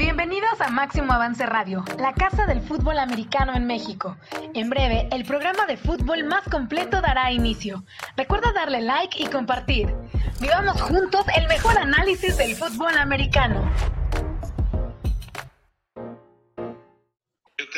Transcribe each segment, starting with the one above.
Bienvenidos a Máximo Avance Radio, la casa del fútbol americano en México. En breve, el programa de fútbol más completo dará inicio. Recuerda darle like y compartir. Vivamos juntos el mejor análisis del fútbol americano.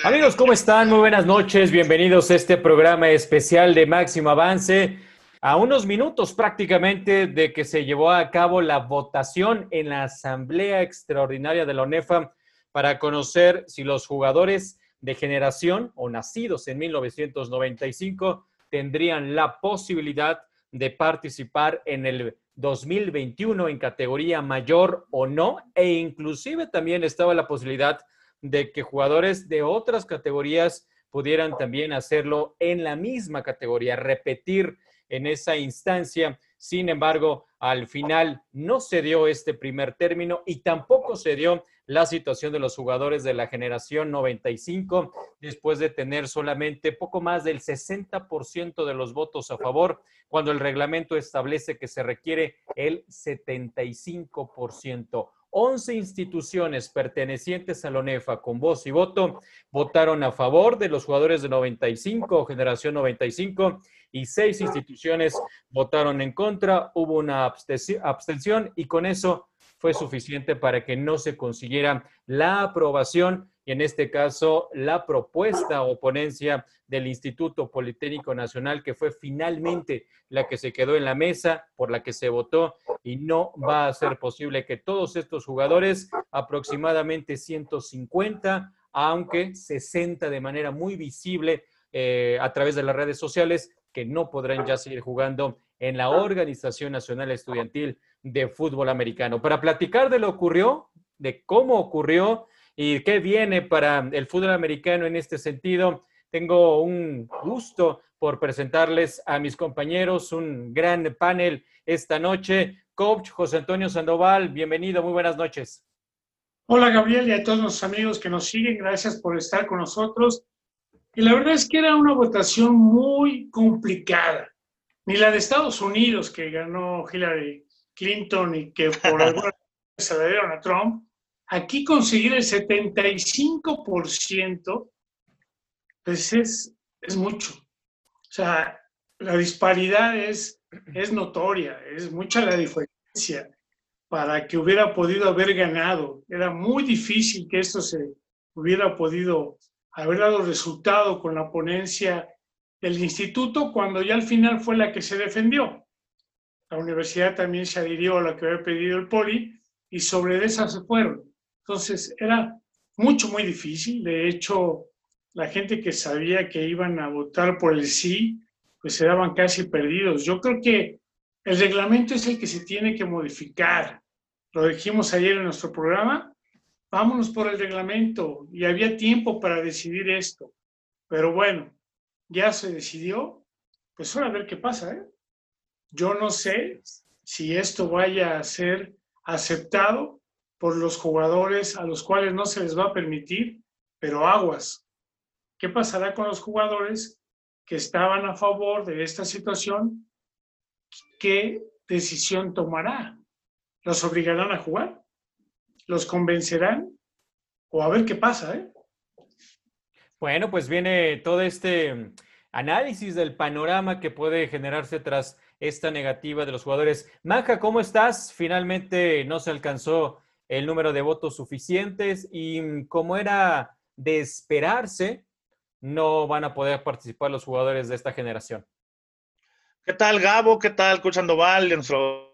Amigos, ¿cómo están? Muy buenas noches. Bienvenidos a este programa especial de Máximo Avance. A unos minutos prácticamente de que se llevó a cabo la votación en la Asamblea Extraordinaria de la ONEFA para conocer si los jugadores de generación o nacidos en 1995 tendrían la posibilidad de participar en el 2021 en categoría mayor o no, e inclusive también estaba la posibilidad de que jugadores de otras categorías pudieran también hacerlo en la misma categoría, repetir en esa instancia. Sin embargo, al final no se dio este primer término y tampoco se dio la situación de los jugadores de la generación 95 después de tener solamente poco más del 60% de los votos a favor, cuando el reglamento establece que se requiere el 75%. 11 instituciones pertenecientes a la ONEFA con voz y voto votaron a favor de los jugadores de 95, generación 95, y seis instituciones votaron en contra. Hubo una abstención y con eso fue suficiente para que no se consiguiera la aprobación y en este caso la propuesta o ponencia del Instituto Politécnico Nacional, que fue finalmente la que se quedó en la mesa, por la que se votó, y no va a ser posible que todos estos jugadores, aproximadamente 150, aunque 60 de manera muy visible eh, a través de las redes sociales, que no podrán ya seguir jugando en la Organización Nacional Estudiantil de Fútbol Americano. Para platicar de lo ocurrió, de cómo ocurrió, y qué viene para el fútbol americano en este sentido. Tengo un gusto por presentarles a mis compañeros, un gran panel esta noche. Coach José Antonio Sandoval, bienvenido, muy buenas noches. Hola Gabriel y a todos los amigos que nos siguen, gracias por estar con nosotros. Y la verdad es que era una votación muy complicada. Ni la de Estados Unidos, que ganó Hillary Clinton y que por alguna se le dieron a Trump, Aquí conseguir el 75%, pues es, es mucho. O sea, la disparidad es, es notoria, es mucha la diferencia para que hubiera podido haber ganado. Era muy difícil que esto se hubiera podido haber dado resultado con la ponencia del instituto cuando ya al final fue la que se defendió. La universidad también se adhirió a lo que había pedido el poli y sobre esa se fueron. Entonces era mucho, muy difícil. De hecho, la gente que sabía que iban a votar por el sí, pues se daban casi perdidos. Yo creo que el reglamento es el que se tiene que modificar. Lo dijimos ayer en nuestro programa. Vámonos por el reglamento y había tiempo para decidir esto. Pero bueno, ya se decidió. Pues ahora a ver qué pasa. ¿eh? Yo no sé si esto vaya a ser aceptado por los jugadores a los cuales no se les va a permitir, pero aguas. ¿Qué pasará con los jugadores que estaban a favor de esta situación? ¿Qué decisión tomará? ¿Los obligarán a jugar? ¿Los convencerán? O a ver qué pasa, ¿eh? Bueno, pues viene todo este análisis del panorama que puede generarse tras esta negativa de los jugadores. Maja, ¿cómo estás? Finalmente no se alcanzó el número de votos suficientes y mm, como era de esperarse, no van a poder participar los jugadores de esta generación. ¿Qué tal, Gabo? ¿Qué tal, Coach Sandoval? Nuestro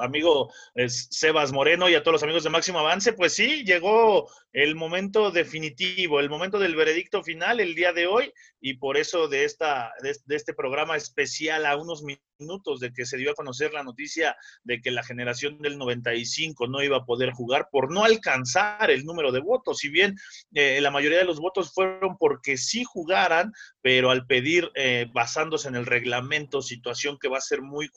amigo Sebas Moreno y a todos los amigos de Máximo Avance, pues sí, llegó el momento definitivo, el momento del veredicto final el día de hoy y por eso de, esta, de, este programa especial a unos minutos de que se dio a conocer la noticia de que la generación del 95 no iba a poder jugar por no alcanzar el número de votos, si bien eh, la mayoría de los votos fueron porque sí jugaran, pero al pedir eh, basándose en el reglamento, situación que va a ser muy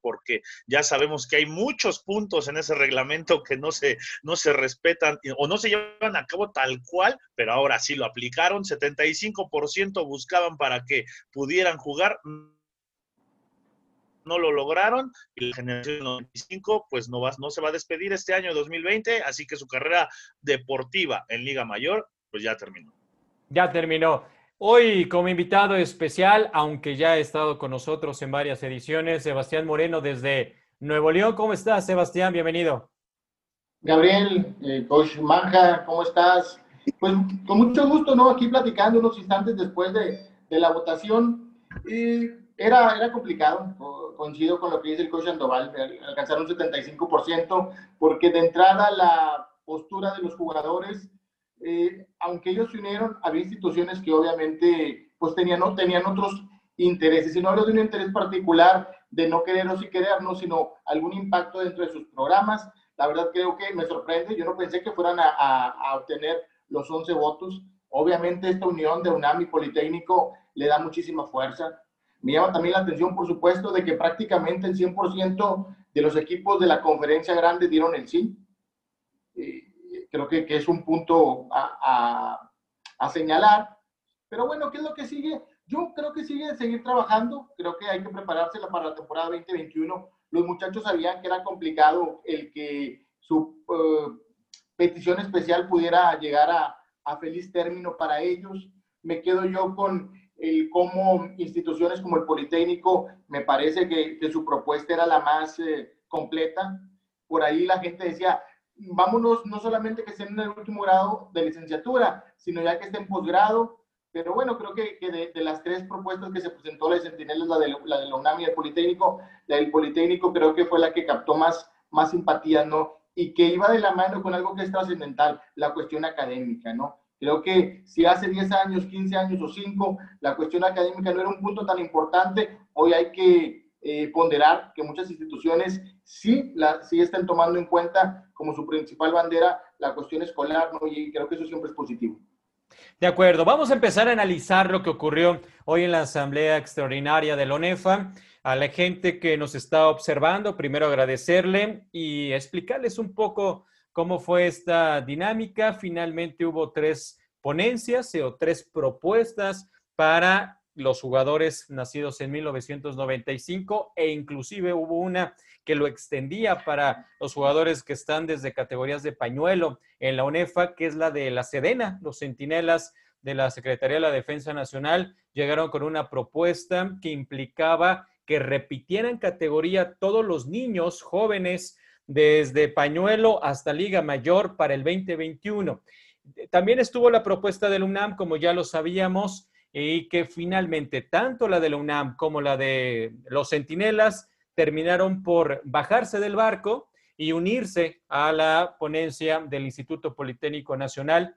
porque ya sabemos que hay muchos puntos en ese reglamento que no se, no se respetan o no se llevan a cabo tal cual, pero ahora sí lo aplicaron. 75% buscaban para que pudieran jugar. no lo lograron y la generación 95 pues no, va, no se va a despedir este año 2020, así que su carrera deportiva en Liga Mayor pues ya terminó. Ya terminó. Hoy como invitado especial, aunque ya ha estado con nosotros en varias ediciones, Sebastián Moreno desde Nuevo León. ¿Cómo estás, Sebastián? Bienvenido. Gabriel, eh, coach Manja, ¿cómo estás? Pues con mucho gusto, ¿no? Aquí platicando unos instantes después de, de la votación. Y era, era complicado, coincido con lo que dice el coach Sandoval, alcanzar un 75%, porque de entrada la postura de los jugadores, eh, aunque ellos se unieron, había instituciones que obviamente pues tenían, tenían otros intereses, y no hablo de un interés particular de no querernos y querernos, sino algún impacto dentro de sus programas. La verdad creo que me sorprende, yo no pensé que fueran a, a, a obtener los 11 votos. Obviamente esta unión de UNAM y Politécnico le da muchísima fuerza. Me llama también la atención, por supuesto, de que prácticamente el 100% de los equipos de la conferencia grande dieron el sí. Creo que, que, es un punto a, a, a, señalar. Pero bueno, ¿qué es lo que sigue? Yo creo que sigue seguir trabajando. Creo que hay que prepararse para la temporada 2021. Los muchachos sabían que era complicado el que su uh, petición especial pudiera llegar a, a feliz término para ellos. Me quedo yo con el cómo instituciones como el Politécnico, me parece que, que su propuesta era la más eh, completa. Por ahí la gente decía, vámonos no solamente que estén en el último grado de licenciatura, sino ya que estén en posgrado. Pero bueno, creo que, de, las tres propuestas que se presentó la de Sentinel, la de la, de la UNAM y el Politécnico, la del Politécnico creo que fue la que captó más, más simpatía, ¿no? Y que iba de la mano con algo que es trascendental, la cuestión académica, ¿no? Creo que si hace 10 años, 15 años o 5 la cuestión académica no era un punto tan importante, hoy hay que eh, ponderar que muchas instituciones sí, la, sí están tomando en cuenta como su principal bandera la cuestión escolar, ¿no? y creo que eso siempre es positivo. De acuerdo, vamos a empezar a analizar lo que ocurrió hoy en la Asamblea Extraordinaria de la ONEFA. A la gente que nos está observando, primero agradecerle y explicarles un poco cómo fue esta dinámica. Finalmente hubo tres ponencias o tres propuestas para los jugadores nacidos en 1995 e inclusive hubo una que lo extendía para los jugadores que están desde categorías de pañuelo en la UNEFA, que es la de la Sedena, los centinelas de la Secretaría de la Defensa Nacional, llegaron con una propuesta que implicaba que repitieran categoría todos los niños jóvenes desde pañuelo hasta Liga Mayor para el 2021. También estuvo la propuesta del UNAM, como ya lo sabíamos, y que finalmente tanto la de la UNAM como la de los Centinelas terminaron por bajarse del barco y unirse a la ponencia del Instituto Politécnico Nacional.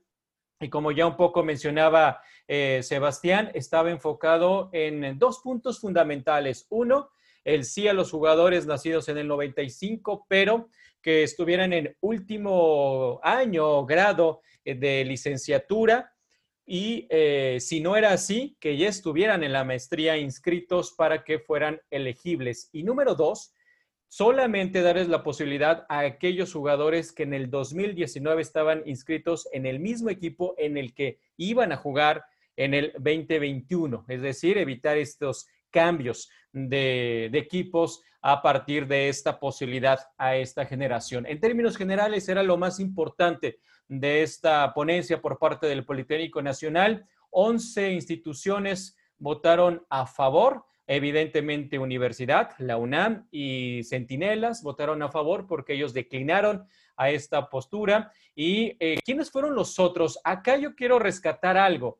Y como ya un poco mencionaba eh, Sebastián, estaba enfocado en dos puntos fundamentales. Uno, el sí a los jugadores nacidos en el 95, pero que estuvieran en último año o grado eh, de licenciatura y eh, si no era así, que ya estuvieran en la maestría inscritos para que fueran elegibles. Y número dos, solamente darles la posibilidad a aquellos jugadores que en el 2019 estaban inscritos en el mismo equipo en el que iban a jugar en el 2021, es decir, evitar estos cambios de, de, equipos a partir de esta posibilidad a esta generación. En términos generales, era lo más importante de esta ponencia por parte del Politécnico Nacional. 11 instituciones votaron a favor. Evidentemente, Universidad, la UNAM y Centinelas votaron a favor porque ellos declinaron a esta postura. ¿Y eh, quiénes fueron los otros? Acá yo quiero rescatar algo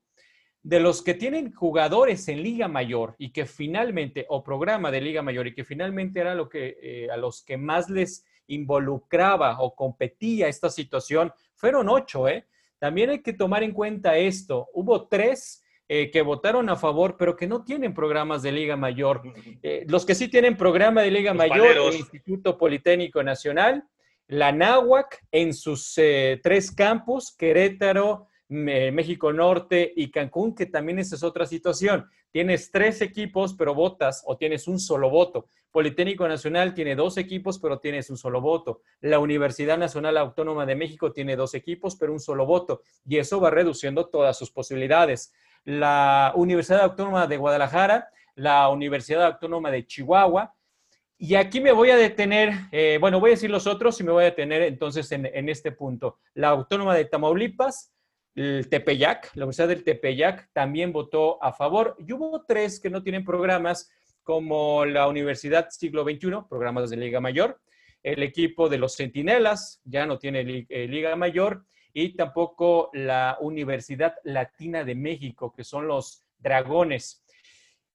de los que tienen jugadores en Liga Mayor y que finalmente, o programa de Liga Mayor, y que finalmente era lo que eh, a los que más les involucraba o competía esta situación, fueron ocho, ¿eh? También hay que tomar en cuenta esto. Hubo tres eh, que votaron a favor, pero que no tienen programas de Liga Mayor. Eh, los que sí tienen programa de Liga los Mayor, paleros. el Instituto Politécnico Nacional, la NAHUAC en sus eh, tres campus, Querétaro, México Norte y Cancún, que también esa es otra situación. Tienes tres equipos, pero votas o tienes un solo voto. Politécnico Nacional tiene dos equipos, pero tienes un solo voto. La Universidad Nacional Autónoma de México tiene dos equipos, pero un solo voto. Y eso va reduciendo todas sus posibilidades. La Universidad Autónoma de Guadalajara, la Universidad Autónoma de Chihuahua, Y aquí me voy a detener, eh, bueno, voy a decir los otros y me voy a detener entonces en, en este punto. La Autónoma de Tamaulipas, el Tepeyac, la Universidad del Tepeyac también votó a favor. Y hubo tres que no tienen programas, como la Universidad Siglo XXI, programas de Liga Mayor, el equipo de los Centinelas, ya no tiene eh, Liga Mayor, y tampoco la Universidad Latina de México, que son los Dragones.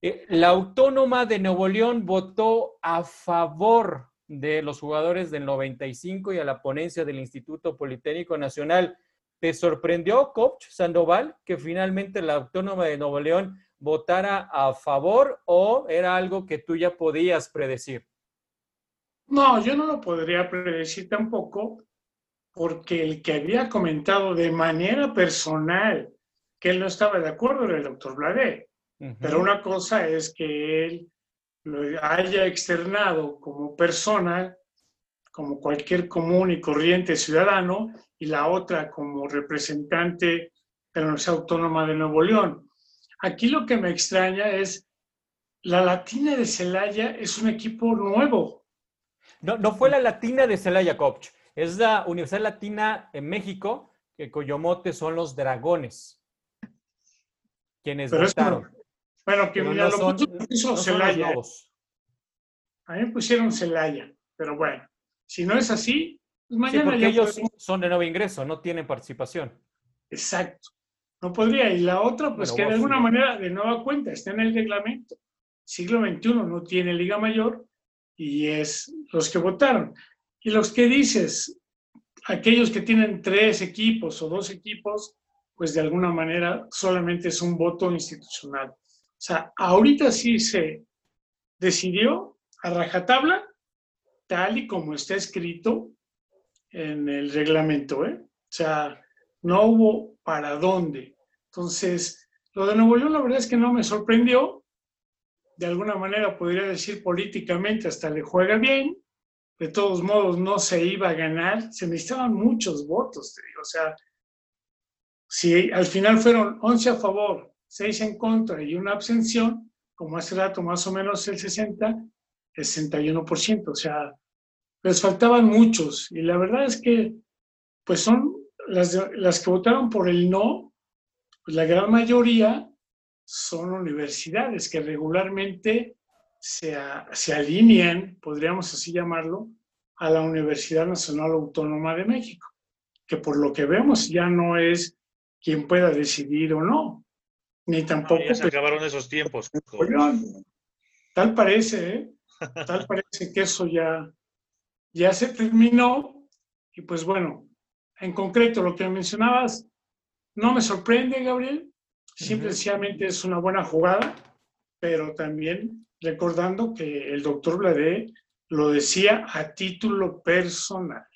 Eh, la Autónoma de Nuevo León votó a favor de los jugadores del 95 y a la ponencia del Instituto Politécnico Nacional. ¿Te sorprendió, coach Sandoval, que finalmente la Autónoma de Nuevo León votara a favor o era algo que tú ya podías predecir? No, yo no lo podría predecir tampoco, porque el que había comentado de manera personal que él no estaba de acuerdo era el doctor Blade. Pero una cosa es que él lo haya externado como persona, como cualquier común y corriente ciudadano, y la otra como representante de la Universidad Autónoma de Nuevo León. Aquí lo que me extraña es, la Latina de Celaya es un equipo nuevo. No, no fue la Latina de Celaya, coach. Es la Universidad Latina en México, que cuyo mote son los dragones. Quienes votaron. bueno, que mira, lo puso Celaya. A mí me pusieron Celaya, pero bueno, si no es así, pues mañana sí, porque ellos son de nuevo ingreso, no tienen participación. Exacto. No podría. Y la otra, pues que de alguna manera, de nueva cuenta, está en el reglamento. Siglo XXI no tiene Liga Mayor y es los que votaron. Y los que dices, aquellos que tienen tres equipos o dos equipos, pues de alguna manera solamente es un voto institucional. O sea, ahorita sí se decidió a rajatabla, tal y como está escrito en el reglamento. ¿eh? O sea, no hubo para dónde. Entonces, lo de Nuevo León la verdad es que no me sorprendió. De alguna manera podría decir políticamente hasta le juega bien. De todos modos, no se iba a ganar. Se necesitaban muchos votos, te digo. O sea, si al final fueron 11 a favor, 6 en contra y una abstención, como hace rato más o menos el 60, 61%. O sea, les faltaban muchos. Y la verdad es que, pues son las, las que votaron por el no, pues la gran mayoría son universidades que regularmente se, se alinean, podríamos así llamarlo, a la Universidad Nacional Autónoma de México, que por lo que vemos ya no es quien pueda decidir o no, ni tampoco... ya se acabaron esos tiempos. Tal parece, ¿eh? Tal parece que eso ya, ya se terminó y pues bueno, en concreto lo que mencionabas no me sorprende, Gabriel, simplemente es una buena jugada, pero también recordando que el doctor Blade lo decía a título personal.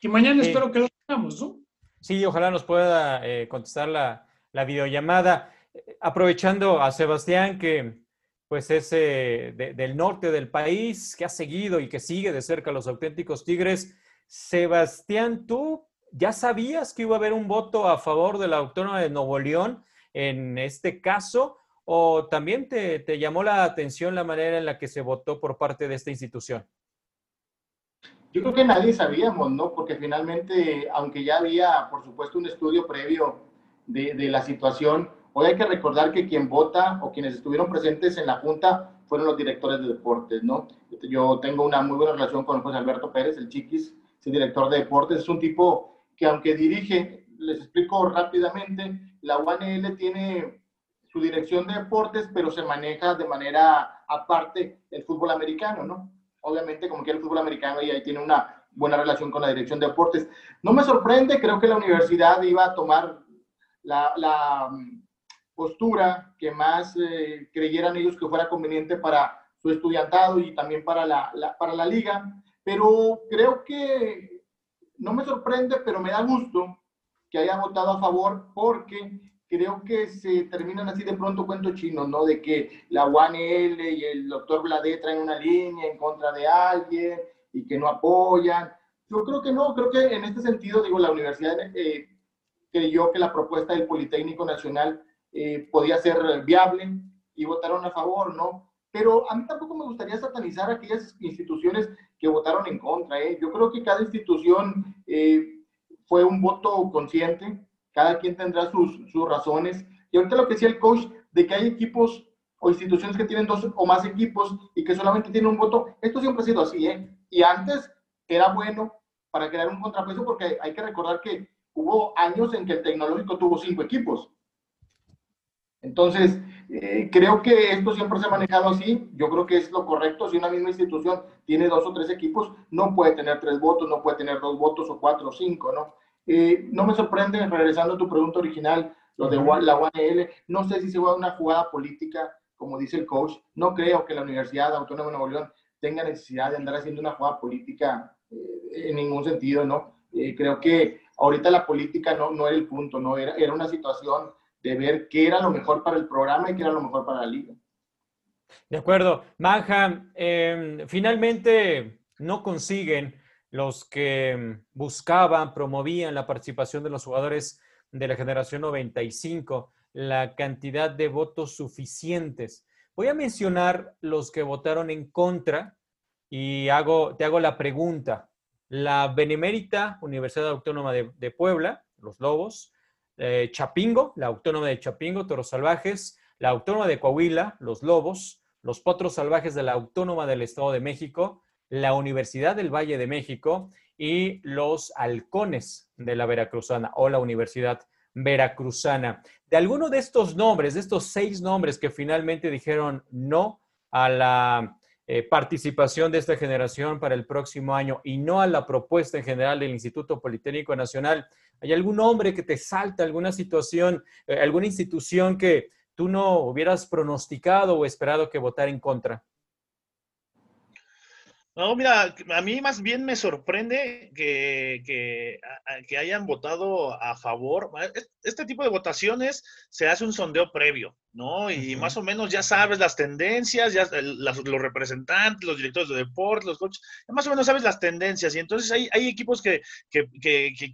Y mañana espero que lo tengamos, ¿no? Sí, ojalá nos pueda eh, contestar la, la, videollamada. Aprovechando a Sebastián, que pues es eh, del norte del país, que ha seguido y que sigue de cerca los auténticos Tigres. Sebastián, ¿tú ya sabías que iba a haber un voto a favor de la Autónoma de Nuevo León en este caso? ¿O también te, te llamó la atención la manera en la que se votó por parte de esta institución? Yo creo que nadie sabíamos, ¿no? Porque finalmente, aunque ya había, por supuesto, un estudio previo de, de, la situación, hoy hay que recordar que quien vota o quienes estuvieron presentes en la Junta fueron los directores de deportes, ¿no? Yo tengo una muy buena relación con José Alberto Pérez, el Chiquis, el director de deportes, es un tipo que aunque dirige, les explico rápidamente, la UANL tiene su dirección de deportes, pero se maneja de manera aparte el fútbol americano, ¿no? Obviamente, como que el fútbol americano y ahí tiene una buena relación con la dirección de deportes. No me sorprende, creo que la universidad iba a tomar la, la postura que más eh, creyeran ellos que fuera conveniente para su estudiantado y también para la, la, para la liga, pero creo que no me sorprende, pero me da gusto que haya votado a favor porque creo que se terminan así de pronto cuentos chinos, ¿no? De que la UANL y el doctor Blade traen una línea en contra de alguien y que no apoyan. Yo creo que no, creo que en este sentido, digo, la universidad eh, creyó que la propuesta del Politécnico Nacional eh, podía ser viable y votaron a favor, ¿no? pero a mí tampoco me gustaría satanizar aquellas instituciones que votaron en contra. ¿eh? Yo creo que cada institución eh, fue un voto consciente, cada quien tendrá sus, sus razones. Y ahorita lo que decía el coach, de que hay equipos o instituciones que tienen dos o más equipos y que solamente tienen un voto, esto siempre ha sido así, ¿eh? Y antes era bueno para crear un contrapeso porque hay que recordar que hubo años en que el tecnológico tuvo cinco equipos. Entonces, eh, creo que esto siempre se ha manejado así. Yo creo que es lo correcto. Si una misma institución tiene dos o tres equipos, no puede tener tres votos, no puede tener dos votos o cuatro o cinco, ¿no? Eh, no me sorprende, regresando a tu pregunta original, lo de la UANL, no sé si se va a una jugada política, como dice el coach. No creo que la Universidad Autónoma de Nuevo León tenga necesidad de andar haciendo una jugada política eh, en ningún sentido, ¿no? creo que ahorita la política no, no era el punto, ¿no? Era, era una situación de ver qué era lo mejor para el programa y qué era lo mejor para la liga. De acuerdo. Manja, em, finalmente no consiguen los que buscaban, promovían la participación de los jugadores de la generación 95, la cantidad de votos suficientes. Voy a mencionar los que votaron en contra y hago, te hago la pregunta. La Benemérita Universidad Autónoma de, de Puebla, los Lobos, eh, Chapingo, la Autónoma de Chapingo, Toros Salvajes, la Autónoma de Coahuila, los Lobos, los Potros Salvajes de la Autónoma del Estado de México, la Universidad del Valle de México y los Halcones de la Veracruzana o la Universidad Veracruzana. De alguno de estos nombres, de estos seis nombres que finalmente dijeron no a la eh, participación de esta generación para el próximo año y no a la propuesta en general del Instituto Politécnico Nacional, ¿hay algún nombre que te salta, alguna situación, eh, alguna institución que tú no hubieras pronosticado o esperado que votara en contra? No, mira, a mí más bien me sorprende que, que, hayan votado a favor. Este tipo de votaciones se hace un sondeo previo, ¿no? Y más o menos ya sabes las tendencias, ya los representantes, los directores de deportes, los coaches, más o menos sabes las tendencias. Y entonces hay, hay equipos que,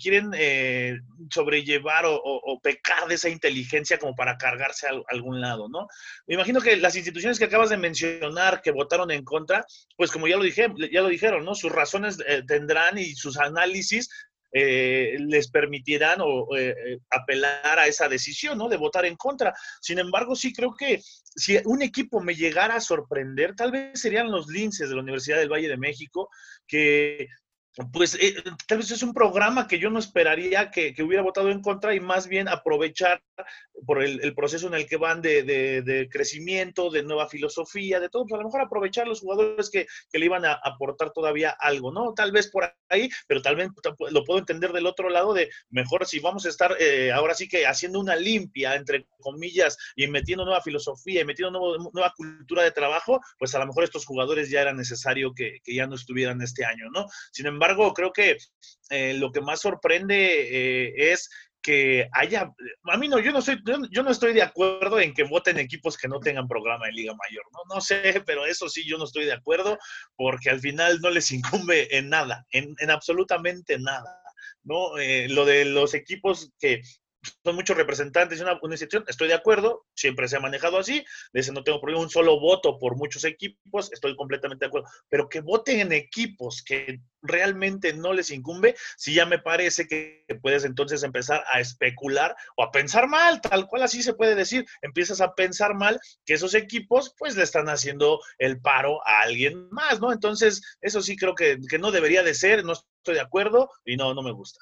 quieren eh, sobrellevar o, pecar de esa inteligencia como para cargarse a, algún lado, ¿no? Me imagino que las instituciones que acabas de mencionar que votaron en contra, pues como ya lo dije, ya lo dijeron, ¿no? Sus razones eh, tendrán y sus análisis eh, les permitirán o, eh, apelar a esa decisión, ¿no? De votar en contra. Sin embargo, sí creo que si un equipo me llegara a sorprender, tal vez serían los linces de la Universidad del Valle de México, que pues eh, tal vez es un programa que yo no esperaría que, hubiera votado en contra y más bien aprovechar por el, proceso en el que van de, crecimiento, de nueva filosofía, de todo, pues a lo mejor aprovechar los jugadores que, le iban a aportar todavía algo, ¿no? Tal vez por ahí, pero tal vez lo puedo entender del otro lado de mejor si vamos a estar eh, ahora sí que haciendo una limpia, entre comillas, y metiendo nueva filosofía y metiendo nueva cultura de trabajo, pues a lo mejor estos jugadores ya era necesario que, ya no estuvieran este año, ¿no? Sin embargo, creo que eh, lo que más sorprende eh, es que haya, a mí no, yo no estoy, yo, no estoy de acuerdo en que voten equipos que no tengan programa en Liga Mayor, no, no sé, pero eso sí yo no estoy de acuerdo porque al final no les incumbe en nada, en, absolutamente nada, ¿no? Eh, lo de los equipos que son muchos representantes de una, institución, estoy de acuerdo, siempre se ha manejado así, de no tengo problema, un solo voto por muchos equipos, estoy completamente de acuerdo, pero que voten en equipos que realmente no les incumbe, si ya me parece que puedes entonces empezar a especular o a pensar mal, tal cual así se puede decir, empiezas a pensar mal que esos equipos pues le están haciendo el paro a alguien más, ¿no? Entonces, eso sí creo que, que no debería de ser, no estoy de acuerdo y no, no me gusta.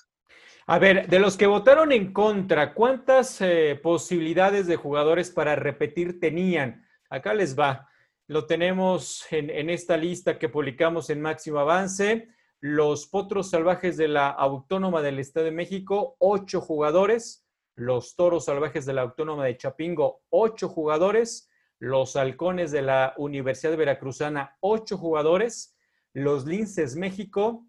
A ver, de los que votaron en contra, ¿cuántas eh, posibilidades de jugadores para repetir tenían? Acá les va. Lo tenemos en, esta lista que publicamos en Máximo Avance. Los Potros Salvajes de la Autónoma del Estado de México, ocho jugadores. Los Toros Salvajes de la Autónoma de Chapingo, ocho jugadores. Los Halcones de la Universidad Veracruzana, ocho jugadores. Los Linces México,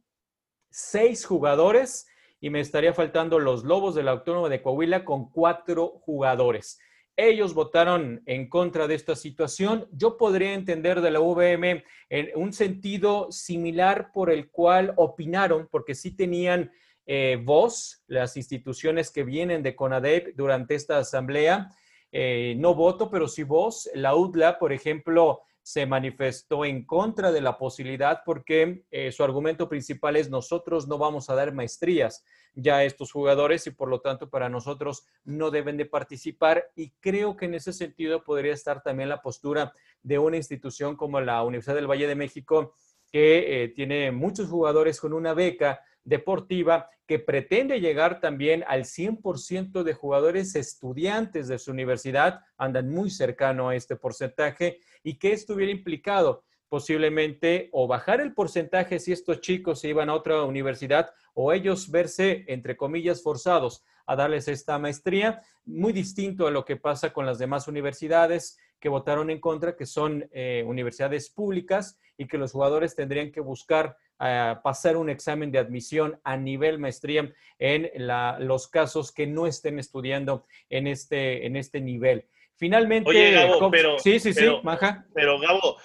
seis jugadores y me estaría faltando los Lobos de la Autónoma de Coahuila con cuatro jugadores. Ellos votaron en contra de esta situación. Yo podría entender de la VM en un sentido similar por el cual opinaron, porque sí tenían eh, voz las instituciones que vienen de CONADEP durante esta asamblea. Eh, no voto, pero sí voz. La UDLA, por ejemplo, se manifestó en contra de la posibilidad porque eh, su argumento principal es nosotros no vamos a dar maestrías ya a estos jugadores y por lo tanto para nosotros no deben de participar y creo que en ese sentido podría estar también la postura de una institución como la Universidad del Valle de México que eh, tiene muchos jugadores con una beca deportiva que pretende llegar también al 100% de jugadores estudiantes de su universidad, andan muy cercano a este porcentaje y que estuviera implicado posiblemente o bajar el porcentaje si estos chicos se iban a otra universidad o ellos verse, entre comillas, forzados a darles esta maestría, muy distinto a lo que pasa con las demás universidades que votaron en contra, que son eh, universidades públicas y que los jugadores tendrían que buscar pasar un examen de admisión a nivel maestría en los casos que no estén estudiando en este, en este nivel. Finalmente, Oye, Gabo, pero, sí, sí, pero, sí, Maja. Pero Gabo,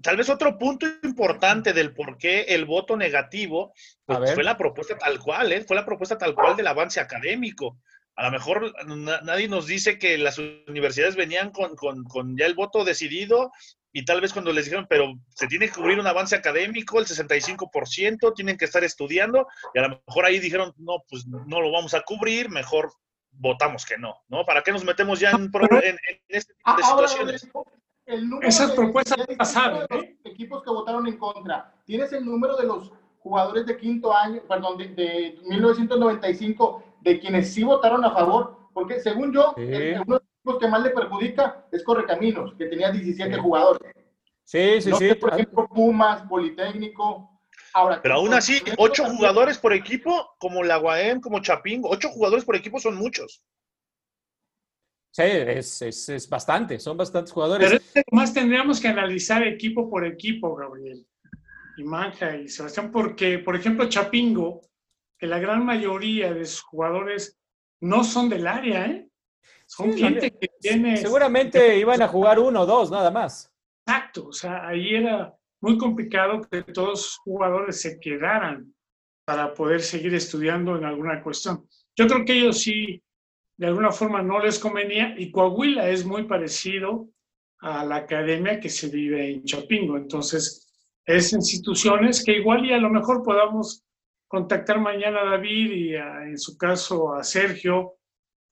tal vez otro punto importante del por qué el voto negativo pues, fue la propuesta tal cual, ¿eh? fue la propuesta tal cual del avance académico. A lo mejor nadie nos dice que las universidades venían con, con, con, ya el voto decidido y tal vez cuando les dijeron, pero se tiene que cubrir un avance académico, el 65%, tienen que estar estudiando, y a lo mejor ahí dijeron, no, pues no lo vamos a cubrir, mejor votamos que no, ¿no? ¿Para qué nos metemos ya en, en, este tipo de situaciones? Esas propuestas pasaron, ¿eh? Equipos que votaron en contra. ¿Tienes el número de los jugadores de quinto año, perdón, de, de 1995, de quienes sí votaron a favor? Porque según yo, el, que más le perjudica es Correcaminos, que tenía 17 jugadores. Sí, sí, sí. por ejemplo, Pumas, Politécnico. Ahora, Pero aún así, ocho jugadores por equipo, como la UAM, como Chapingo, ocho jugadores por equipo son muchos. Sí, es, es, es bastante, son bastantes jugadores. Pero más tendríamos que analizar equipo por equipo, Gabriel, y Manja y Sebastián, porque, por ejemplo, Chapingo, que la gran mayoría de sus jugadores no son del área, ¿eh? Son gente que tiene... Seguramente iban a jugar uno o dos, nada más. Exacto, o sea, ahí era muy complicado que todos los jugadores se quedaran para poder seguir estudiando en alguna cuestión. Yo creo que ellos sí, de alguna forma no les convenía y Coahuila es muy parecido a la academia que se vive en Chapingo. Entonces, es instituciones que igual y a lo mejor podamos contactar mañana a David y en su caso a Sergio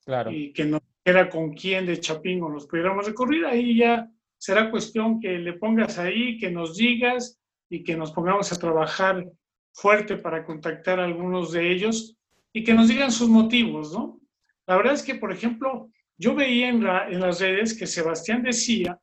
claro. y que nos era con quién de Chapingo nos pudiéramos recorrer, ahí ya será cuestión que le pongas ahí, que nos digas y que nos pongamos a trabajar fuerte para contactar a algunos de ellos y que nos digan sus motivos, ¿no? La verdad es que, por ejemplo, yo veía en, en las redes que Sebastián decía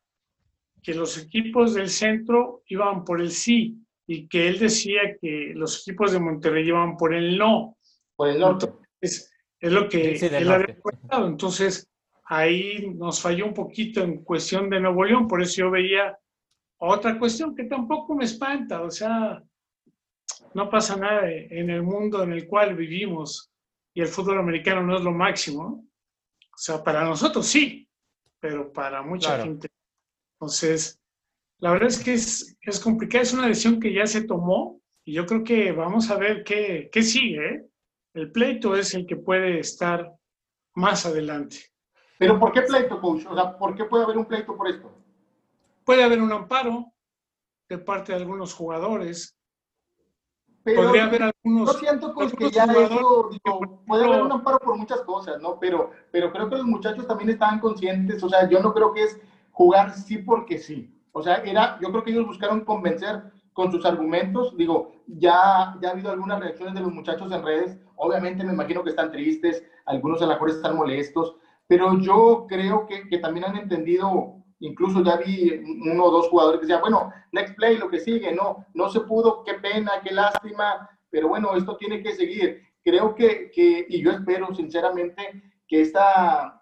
que los equipos del centro iban por el sí y que él decía que los equipos de Monterrey iban por el no. Por el norte. Entonces, es lo que él había comentado. Entonces, ahí nos falló un poquito en cuestión de Nuevo León, por eso yo veía otra cuestión que tampoco me espanta, o sea, no pasa nada en el mundo en el cual vivimos y el fútbol americano no es lo máximo. O sea, para nosotros sí, pero para mucha gente. Entonces, la verdad es que es, es complicado, es una decisión que ya se tomó y yo creo que vamos a ver qué, qué sigue. ¿eh? El pleito es el que puede estar más adelante. ¿Pero por qué pleito, coach? O sea, ¿por qué puede haber un pleito por esto? Puede haber un amparo de parte de algunos jugadores. Pero Podría haber algunos. Yo siento, coach, que ya eso, digo, puede haber un amparo por muchas cosas, ¿no? Pero, pero creo que los muchachos también estaban conscientes. O sea, yo no creo que es jugar sí porque sí. O sea, era, yo creo que ellos buscaron convencer con sus argumentos. Digo, ya, ya ha habido algunas reacciones de los muchachos en redes. Obviamente me imagino que están tristes, algunos a lo mejor están molestos, pero yo creo que, que también han entendido, incluso ya vi uno o dos jugadores que decían, bueno, next play, lo que sigue, no, no se pudo, qué pena, qué lástima, pero bueno, esto tiene que seguir. Creo que, que y yo espero sinceramente que esta,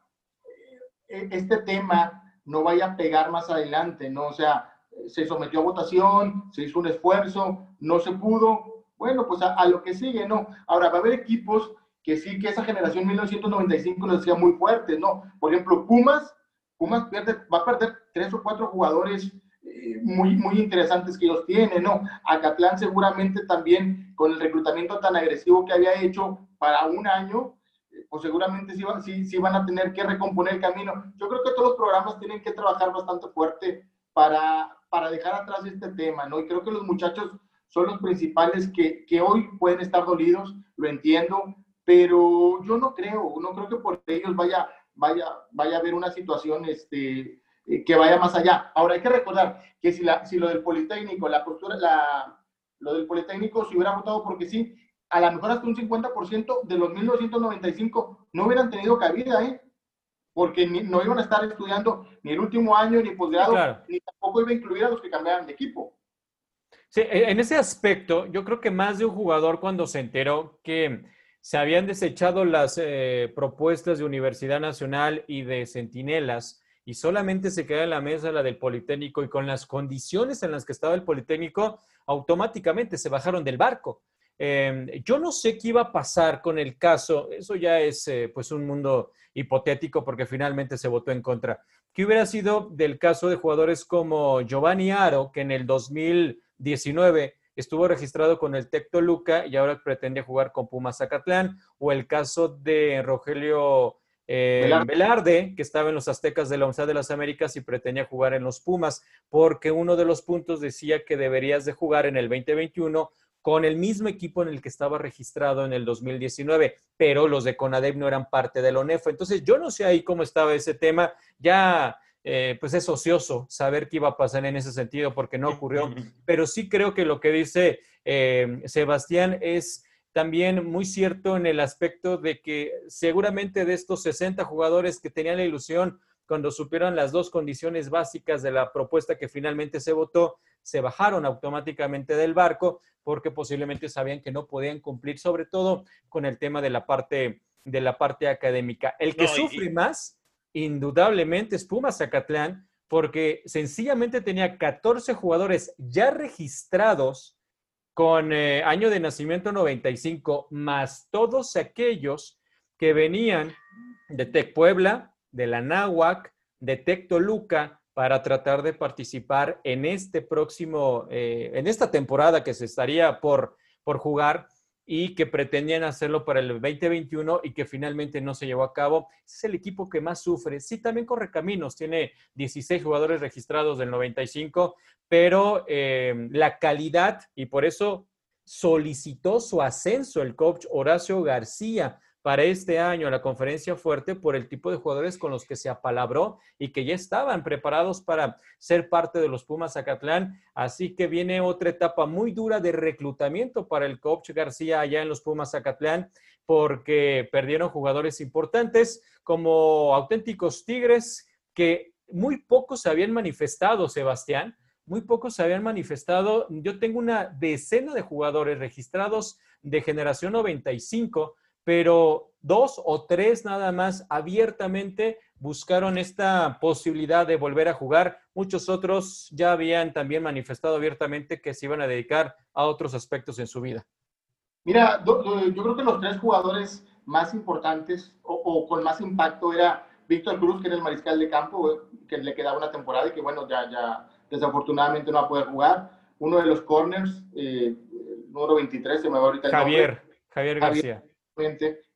eh, este tema no vaya a pegar más adelante, ¿no? O sea, se sometió a votación, se hizo un esfuerzo, no se pudo, bueno, pues a, lo que sigue, ¿no? Ahora, va a haber equipos que sí, que esa generación 1995 nos decía muy fuerte, ¿no? Por ejemplo, Pumas, Pumas pierde, va a perder tres o cuatro jugadores eh, muy, muy interesantes que ellos tienen, ¿no? Acatlán seguramente también, con el reclutamiento tan agresivo que había hecho para un año, eh, pues seguramente sí, sí van a tener que recomponer el camino. Yo creo que todos los programas tienen que trabajar bastante fuerte para, para dejar atrás este tema, ¿no? Y creo que los muchachos son los principales que, que hoy pueden estar dolidos, lo entiendo, pero yo no creo, no creo que por ellos vaya, vaya, vaya a haber una situación este, eh, que vaya más allá. Ahora hay que recordar que si, la, si lo del Politécnico, la postura, la, lo del Politécnico, si hubiera votado porque sí, a lo mejor hasta un 50% de los 1995 no hubieran tenido cabida, ¿eh? Porque no iban a estar estudiando ni el último año, ni posgrado, ni tampoco iba a incluir a los que cambiaran de equipo. Sí, e, en ese aspecto, yo creo que más de un jugador cuando se enteró que se habían desechado las eh, propuestas de Universidad Nacional y de Centinelas y solamente se queda en la mesa la del Politécnico y con las condiciones en las que estaba el Politécnico, automáticamente se bajaron del barco. Em, yo no sé qué iba a pasar con el caso, eso ya es eh, pues un mundo hipotético porque finalmente se votó en contra. ¿Qué hubiera sido del caso de jugadores como Giovanni Aro, que en el 2019 estuvo registrado con el Tecto Luca y ahora pretende jugar con Pumas Zacatlán, o el caso de Rogelio eh, Velarde, que estaba en los Aztecas de la Universidad de las Américas y pretendía jugar en los Pumas, porque uno de los puntos decía que deberías de jugar en el 2021 con el mismo equipo en el que estaba registrado en el 2019, pero los de CONADEP no eran parte del ONEFO. Entonces, yo no sé ahí cómo estaba ese tema. Ya eh, pues es ocioso saber qué iba a pasar en ese sentido porque no ocurrió, pero sí creo que lo que dice eh, Sebastián es también muy cierto en el aspecto de que seguramente de estos 60 jugadores que tenían la ilusión cuando supieron las dos condiciones básicas de la propuesta que finalmente se votó, se bajaron automáticamente del barco porque posiblemente sabían que no podían cumplir, sobre todo con el tema de la parte, de la parte académica. El que sufre más indudablemente es Pumas Zacatlán, porque sencillamente tenía 14 jugadores ya registrados con eh, año de nacimiento 95, más todos aquellos que venían de Tec Puebla, de la Náhuac, de Tec Toluca, para tratar de participar en este próximo, eh, en esta temporada que se estaría por, por jugar y que pretendían hacerlo para el 2021 y que finalmente no se llevó a cabo. Es el equipo que más sufre. Sí, también corre caminos, tiene 16 jugadores registrados del 95, pero eh, la calidad, y por eso solicitó su ascenso el coach Horacio García para este año la conferencia fuerte por el tipo de jugadores con los que se apalabró y que ya estaban preparados para ser parte de los Pumas Zacatlán. Así que viene otra etapa muy dura de reclutamiento para el coach García allá en los Pumas Zacatlán porque perdieron jugadores importantes como auténticos Tigres que muy pocos se habían manifestado, Sebastián. Muy pocos se habían manifestado. Yo tengo una decena de jugadores registrados de generación 95 pero dos o tres nada más abiertamente buscaron esta posibilidad de volver a jugar. Muchos otros ya habían también manifestado abiertamente que se iban a dedicar a otros aspectos en su vida. Mira, yo creo que los tres jugadores más importantes o, con más impacto era Víctor Cruz, que era el mariscal de campo, que le quedaba una temporada y que bueno, ya, ya desafortunadamente no va a poder jugar. Uno de los corners, eh, número 23, se me va ahorita el Javier, Javier García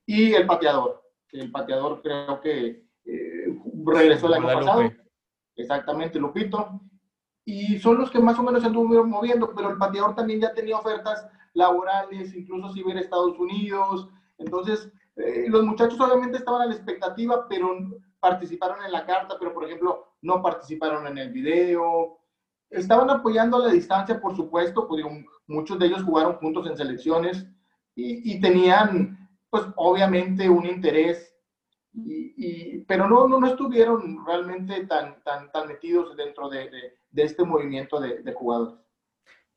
y el pateador, que el pateador creo que eh, regresó el año pasado. Exactamente, Lupito. Y son los que más o menos se anduvieron moviendo, pero el pateador también ya tenía ofertas laborales, incluso si hubiera Estados Unidos. Entonces, eh, los muchachos obviamente estaban a la expectativa, pero participaron en la carta, pero por ejemplo, no participaron en el video. Estaban apoyando a la distancia, por supuesto, porque muchos de ellos jugaron juntos en selecciones y, y tenían pues obviamente un interés, y, pero no, no, no, estuvieron realmente tan, tan, tan metidos dentro de, de, este movimiento de, de, jugadores.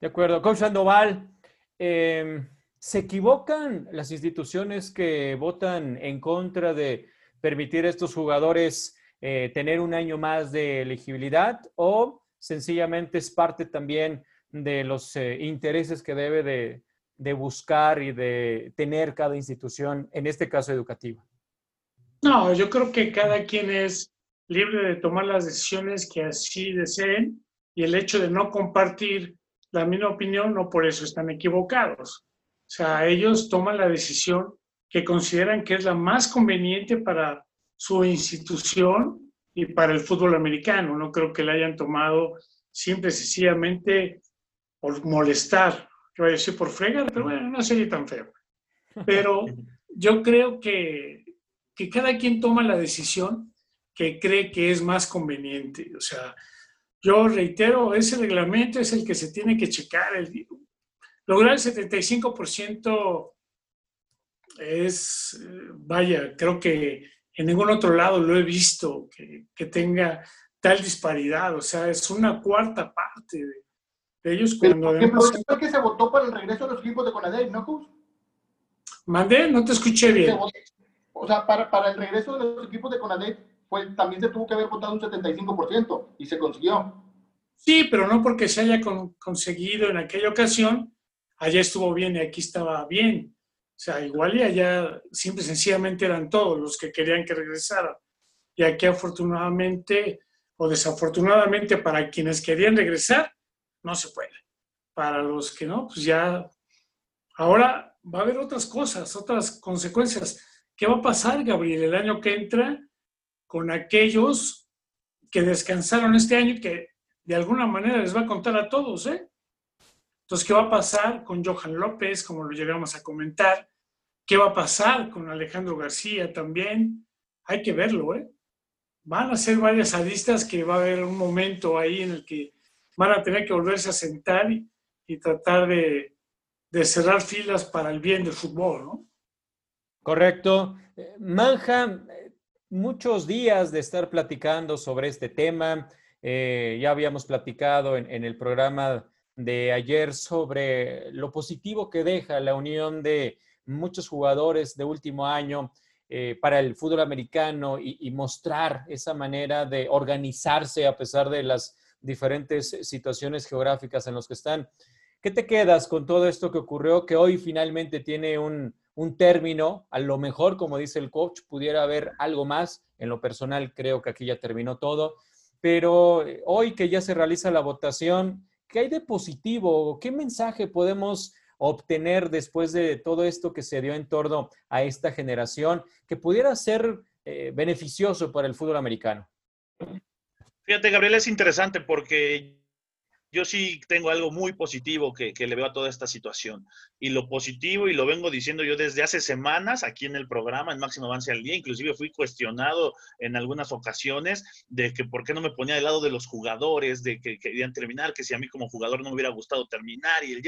De acuerdo. Coach Sandoval, em, ¿se equivocan las instituciones que votan en contra de permitir a estos jugadores eh, tener un año más de elegibilidad o sencillamente es parte también de los eh, intereses que debe de, de buscar y de tener cada institución, en este caso educativa? No, yo creo que cada quien es libre de tomar las decisiones que así deseen y el hecho de no compartir la misma opinión no por eso están equivocados. O sea, ellos toman la decisión que consideran que es la más conveniente para su institución y para el fútbol americano. No creo que la hayan tomado simple sencillamente por molestar, que vaya a decir por fregar, pero bueno, no sería tan feo. Pero yo creo que, que cada quien toma la decisión que cree que es más conveniente. O sea, yo reitero, ese reglamento es el que se tiene que checar. El, lograr el 75% es, vaya, creo que en ningún otro lado lo he visto que, que tenga tal disparidad. O sea, es una cuarta parte de, ellos. Cuando por ejemplo, que se votó para el regreso de los equipos de Conadey, ¿no, Jus? Mandé, no te escuché bien. O sea, para, para el regreso de los equipos de Conadey también se tuvo que haber votado un 75% y se consiguió. Sí, pero no porque se haya conseguido en aquella ocasión, allá estuvo bien y aquí estaba bien. O sea, igual y allá siempre sencillamente eran todos los que querían que regresara. Y aquí afortunadamente o desafortunadamente para quienes querían regresar, no se puede. Para los que no, pues ya ahora va a haber otras cosas, otras consecuencias. ¿Qué va a pasar, Gabriel, el año que entra con aquellos que descansaron este año y que de alguna manera les va a contar a todos, ¿eh? Entonces, ¿qué va a pasar con Johan López, como lo llegamos a comentar? ¿Qué va a pasar con Alejandro García también? Hay que verlo, ¿eh? Van a ser varias aristas que va a haber un momento ahí en el que van a tener que volverse a sentar y, tratar de, cerrar filas para el bien del fútbol, ¿no? Correcto. Eh, Manja, muchos días de estar platicando sobre este tema. Eh, ya habíamos platicado en, el programa de ayer sobre lo positivo que deja la unión de muchos jugadores de último año eh, para el fútbol americano y, mostrar esa manera de organizarse a pesar de las diferentes situaciones geográficas en las que están. ¿Qué te quedas con todo esto que ocurrió, que hoy finalmente tiene un, un término, a lo mejor, como dice el coach, pudiera haber algo más. En lo personal, creo que aquí ya terminó todo. Pero eh, hoy que ya se realiza la votación, ¿qué hay de positivo? ¿Qué mensaje podemos obtener después de todo esto que se dio en torno a esta generación que pudiera ser eh, beneficioso para el fútbol americano? Fíjate, Gabriel, es interesante porque yo sí tengo algo muy positivo que, le veo a toda esta situación. Y lo positivo, y lo vengo diciendo yo desde hace semanas aquí en el programa, en Máximo Avance al Día, inclusive fui cuestionado en algunas ocasiones de que por qué no me ponía del lado de los jugadores, de que querían terminar, que si a mí como jugador no me hubiera gustado terminar. Y el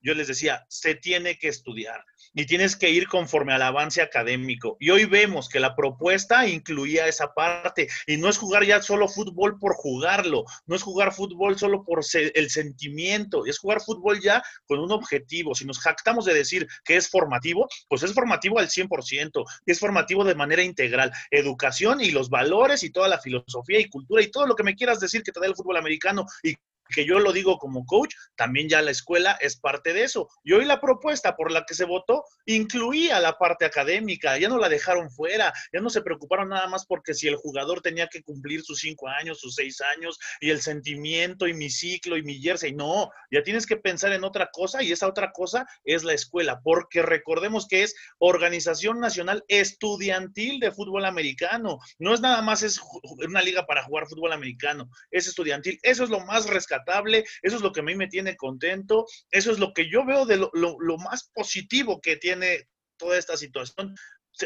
yo les decía, se tiene que estudiar y tienes que ir conforme al avance académico. Y hoy vemos que la propuesta incluía esa parte. Y no es jugar ya solo fútbol por jugarlo, no es jugar fútbol solo por ser el sentimiento, es jugar fútbol ya con un objetivo. Si nos jactamos de decir que es formativo, pues es formativo al 100%, es formativo de manera integral. Educación y los valores y toda la filosofía y cultura y todo lo que me quieras decir que te da el fútbol americano y que yo lo digo como coach, también ya la escuela es parte de eso. Y hoy la propuesta por la que se votó incluía la parte académica, ya no la dejaron fuera, ya no se preocuparon nada más porque si el jugador tenía que cumplir sus cinco años, sus seis años, y el sentimiento y mi ciclo y mi jersey, no, ya tienes que pensar en otra cosa y esa otra cosa es la escuela, porque recordemos que es Organización Nacional Estudiantil de Fútbol Americano, no es nada más es una liga para jugar fútbol americano, es estudiantil, eso es lo más rescatable eso es lo que a mí me tiene contento, eso es lo que yo veo de lo, lo más positivo que tiene toda esta situación,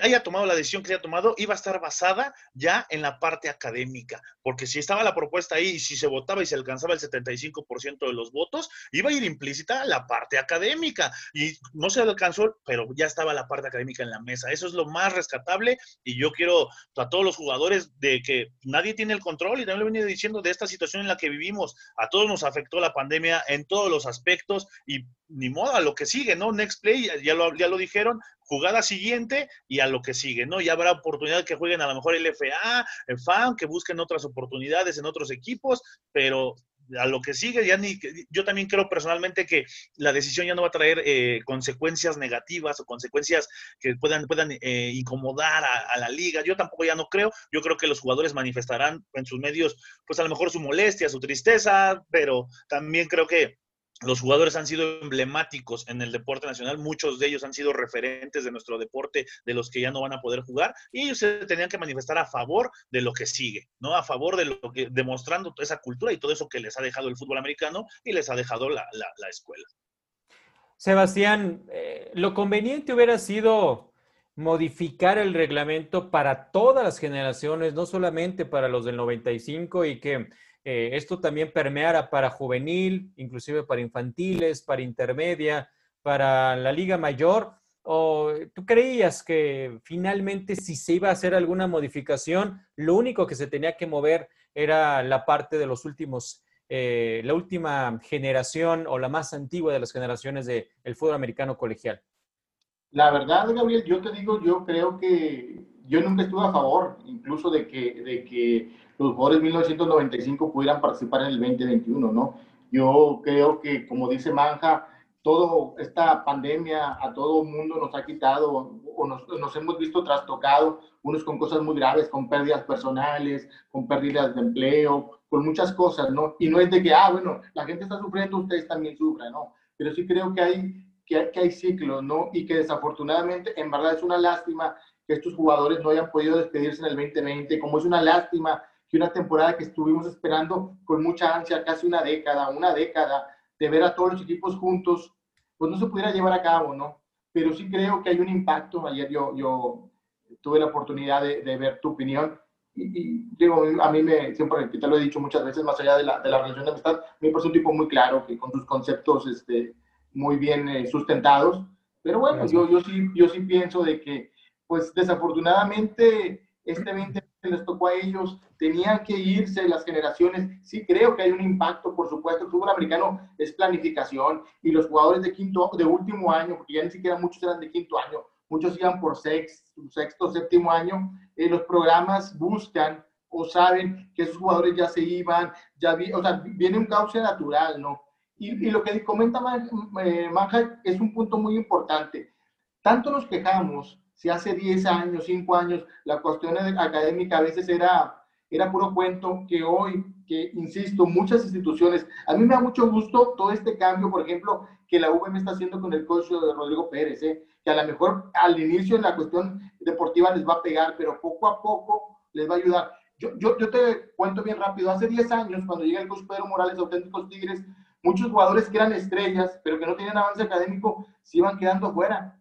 haya tomado la decisión que haya tomado, iba a estar basada ya en la parte académica, porque si estaba la propuesta ahí y si se votaba y se alcanzaba el 75% de los votos, iba a ir implícita la parte académica y no se alcanzó, pero ya estaba la parte académica en la mesa. Eso es lo más rescatable y yo quiero a todos los jugadores de que nadie tiene el control y también lo he venido diciendo de esta situación en la que vivimos. A todos nos afectó la pandemia en todos los aspectos y ni modo a lo que sigue, ¿no? Next Play, ya lo, ya lo dijeron, jugada siguiente y a lo que sigue, ¿no? Ya habrá oportunidad que jueguen a lo mejor el FA, el FAN, que busquen otras oportunidades en otros equipos, pero a lo que sigue, ya ni, yo también creo personalmente que la decisión ya no va a traer eh, consecuencias negativas o consecuencias que puedan, puedan eh, incomodar a, la liga. Yo tampoco ya no creo. Yo creo que los jugadores manifestarán en sus medios, pues a lo mejor su molestia, su tristeza, pero también creo que los jugadores han sido emblemáticos en el deporte nacional, muchos de ellos han sido referentes de nuestro deporte, de los que ya no van a poder jugar, y ellos se tenían que manifestar a favor de lo que sigue, ¿no? A favor de lo que, demostrando toda esa cultura y todo eso que les ha dejado el fútbol americano y les ha dejado la, escuela. Sebastián, eh, lo conveniente hubiera sido modificar el reglamento para todas las generaciones, no solamente para los del 95 y que eh, esto también permeara para juvenil, inclusive para infantiles, para intermedia, para la liga mayor? ¿O tú creías que finalmente si se iba a hacer alguna modificación, lo único que se tenía que mover era la parte de los últimos, eh, la última generación o la más antigua de las generaciones del fútbol americano colegial? La verdad, Gabriel, yo te digo, yo creo que yo nunca estuve a favor, incluso de que, de que los jugadores 1995 pudieran participar en el 2021, ¿no? Yo creo que, como dice Manja, toda esta pandemia a todo mundo nos ha quitado o nos, nos, hemos visto trastocado, unos con cosas muy graves, con pérdidas personales, con pérdidas de empleo, con muchas cosas, ¿no? Y no es de que, ah, bueno, la gente está sufriendo, ustedes también sufren, ¿no? Pero sí creo que hay, que, que hay ciclos, ¿no? Y que desafortunadamente, en verdad es una lástima que estos jugadores no hayan podido despedirse en el 2020, como es una lástima que una temporada que estuvimos esperando con mucha ansia, casi una década, una década, de ver a todos los equipos juntos, pues no se pudiera llevar a cabo, ¿no? Pero sí creo que hay un impacto. Ayer yo, yo tuve la oportunidad de, de ver tu opinión y, digo, a mí me, siempre te lo he dicho muchas veces, más allá de la, de la relación de amistad, me parece un tipo muy claro, que con sus conceptos este, muy bien eh, sustentados. Pero bueno, yo, yo, sí, yo sí pienso de que, pues desafortunadamente, este 20 les tocó a ellos, tenían que irse las generaciones. Sí creo que hay un impacto, por supuesto, el fútbol americano es planificación y los jugadores de quinto, de último año, porque ya ni siquiera muchos eran de quinto año, muchos iban por sexto, sexto séptimo año, eh, los programas buscan o saben que esos jugadores ya se iban, ya vi, o sea, viene un cauce natural, ¿no? Y, y lo que comenta eh, Manja es un punto muy importante. Tanto nos quejamos si hace 10 años, 5 años, la cuestión académica a veces era, era puro cuento, que hoy, que insisto, muchas instituciones, a mí me da mucho gusto todo este cambio, por ejemplo, que la UVM está haciendo con el coach de Rodrigo Pérez, ¿eh? que a lo mejor al inicio en la cuestión deportiva les va a pegar, pero poco a poco les va a ayudar. Yo, yo, yo te cuento bien rápido, hace 10 años, cuando llega el coach Pedro Morales, auténticos Tigres, muchos jugadores que eran estrellas, pero que no tenían avance académico, se iban quedando fuera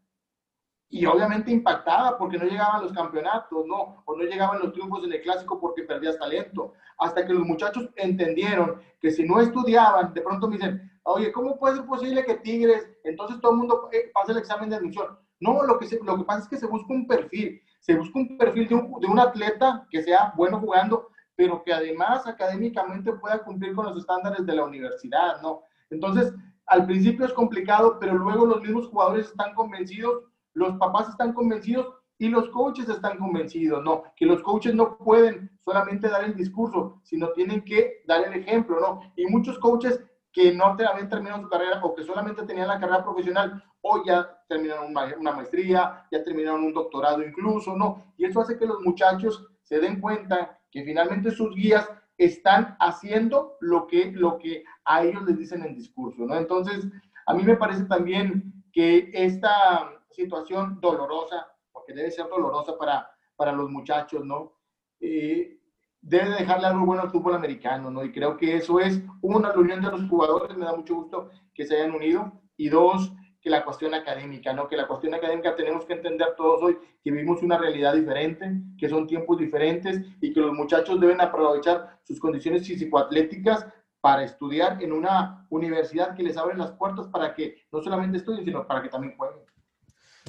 y obviamente impactada porque no llegaban los campeonatos, ¿no? O no llegaban los triunfos en el clásico porque perdías talento. Hasta que los muchachos entendieron que si no estudiaban, de pronto me dicen, oye, ¿cómo puede ser posible que Tigres, entonces todo el mundo eh, pase el examen de admisión? No, lo que, lo que pasa es que se busca un perfil, se busca un perfil de un, de un atleta que sea bueno jugando, pero que además académicamente pueda cumplir con los estándares de la universidad, ¿no? Entonces, al principio es complicado, pero luego los mismos jugadores están convencidos los papás están convencidos y los coaches están convencidos, ¿no? Que los coaches no pueden solamente dar el discurso, sino tienen que dar el ejemplo, ¿no? Y muchos coaches que no habían terminado su carrera o que solamente tenían la carrera profesional, o ya terminaron una maestría, ya terminaron un doctorado incluso, ¿no? Y eso hace que los muchachos se den cuenta que finalmente sus guías están haciendo lo que, lo que a ellos les dicen en discurso, ¿no? Entonces, a mí me parece también que esta situación dolorosa, porque debe ser dolorosa para, para los muchachos, ¿no? Eh, debe dejarle algo bueno al fútbol americano, ¿no? Y creo que eso es, una, reunión de los jugadores, me da mucho gusto que se hayan unido, y dos, que la cuestión académica, ¿no? Que la cuestión académica tenemos que entender todos hoy que vivimos una realidad diferente, que son tiempos diferentes y que los muchachos deben aprovechar sus condiciones físico-atléticas para estudiar en una universidad que les abre las puertas para que no solamente estudien, sino para que también jueguen.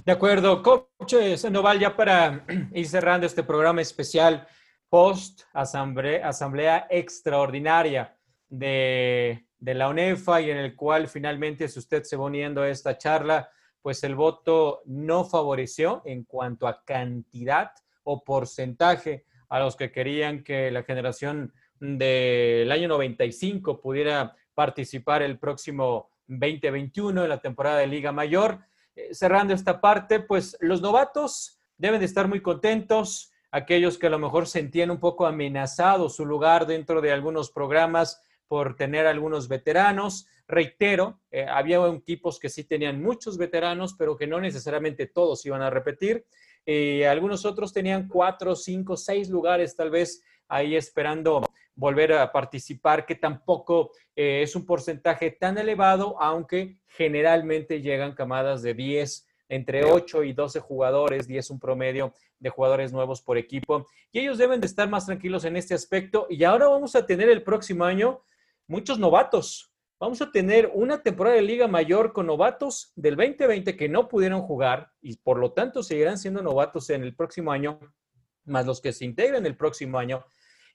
De acuerdo, coach Sandoval, ya para ir cerrando este programa especial post asamblea, asamblea extraordinaria de, de, la UNEFA y en el cual finalmente, si usted se va uniendo a esta charla, pues el voto no favoreció en cuanto a cantidad o porcentaje a los que querían que la generación del año 95 pudiera participar el próximo 2021 en la temporada de Liga Mayor. Eh, cerrando esta parte, pues los novatos deben de estar muy contentos, aquellos que a lo mejor sentían un poco amenazado su lugar dentro de algunos programas, por tener algunos veteranos. Reitero, eh, había equipos que sí tenían muchos veteranos, pero que no necesariamente todos iban a repetir. Eh, algunos otros tenían cuatro, cinco, seis lugares tal vez ahí esperando volver a participar, que tampoco eh, es un porcentaje tan elevado, aunque generalmente llegan camadas de 10, entre 8 y 12 jugadores, 10 un promedio de jugadores nuevos por equipo. Y ellos deben de estar más tranquilos en este aspecto. Y ahora vamos a tener el próximo año muchos novatos. Vamos a tener una temporada de Liga Mayor con novatos del 2020 que no pudieron jugar y por lo tanto seguirán siendo novatos en el próximo año, más los que se integren el próximo año.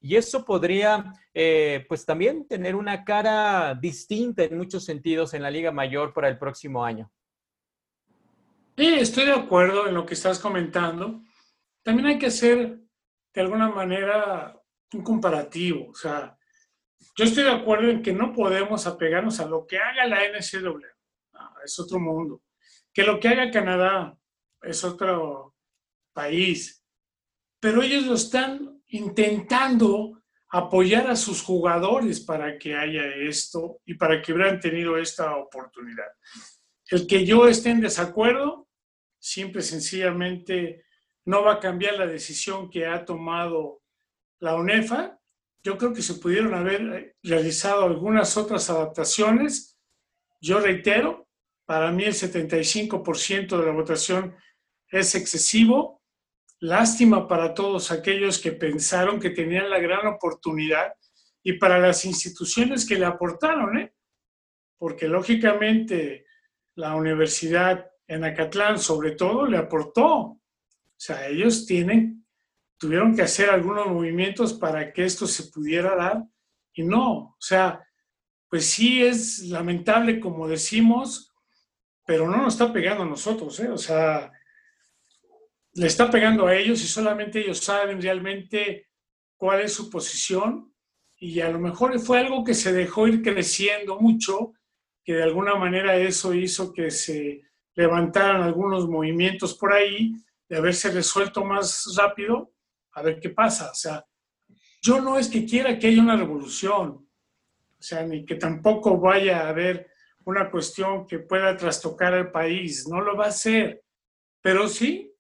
Y eso podría, eh, pues también tener una cara distinta en muchos sentidos en la Liga Mayor para el próximo año. Sí, estoy de acuerdo en lo que estás comentando. También hay que hacer de alguna manera un comparativo. O sea, yo estoy de acuerdo en que no podemos apegarnos a lo que haga la NCAA. es otro mundo. Que lo que haga Canadá es otro país. Pero ellos lo están intentando apoyar a sus jugadores para que haya esto y para que hubieran tenido esta oportunidad. El que yo esté en desacuerdo, simple sencillamente no va a cambiar la decisión que ha tomado la UNEFA. Yo creo que se pudieron haber realizado algunas otras adaptaciones. Yo reitero, para mí el 75% de la votación es excesivo Lástima para todos aquellos que pensaron que tenían la gran oportunidad y para las instituciones que le aportaron, ¿eh? porque lógicamente la universidad en Acatlán sobre todo le aportó. O sea, ellos tienen, tuvieron que hacer algunos movimientos para que esto se pudiera dar y no, o sea, pues sí es lamentable como decimos, pero no nos está pegando a nosotros, ¿eh? O sea, le está pegando a ellos y solamente ellos saben realmente cuál es su posición y a lo mejor fue algo que se dejó ir creciendo mucho, que de alguna manera eso hizo que se levantaran algunos movimientos por ahí, de haberse resuelto más rápido, a ver qué pasa. O sea, yo no es que quiera que haya una revolución, o sea, ni que tampoco vaya a haber una cuestión que pueda trastocar al país, no lo va a hacer, pero sí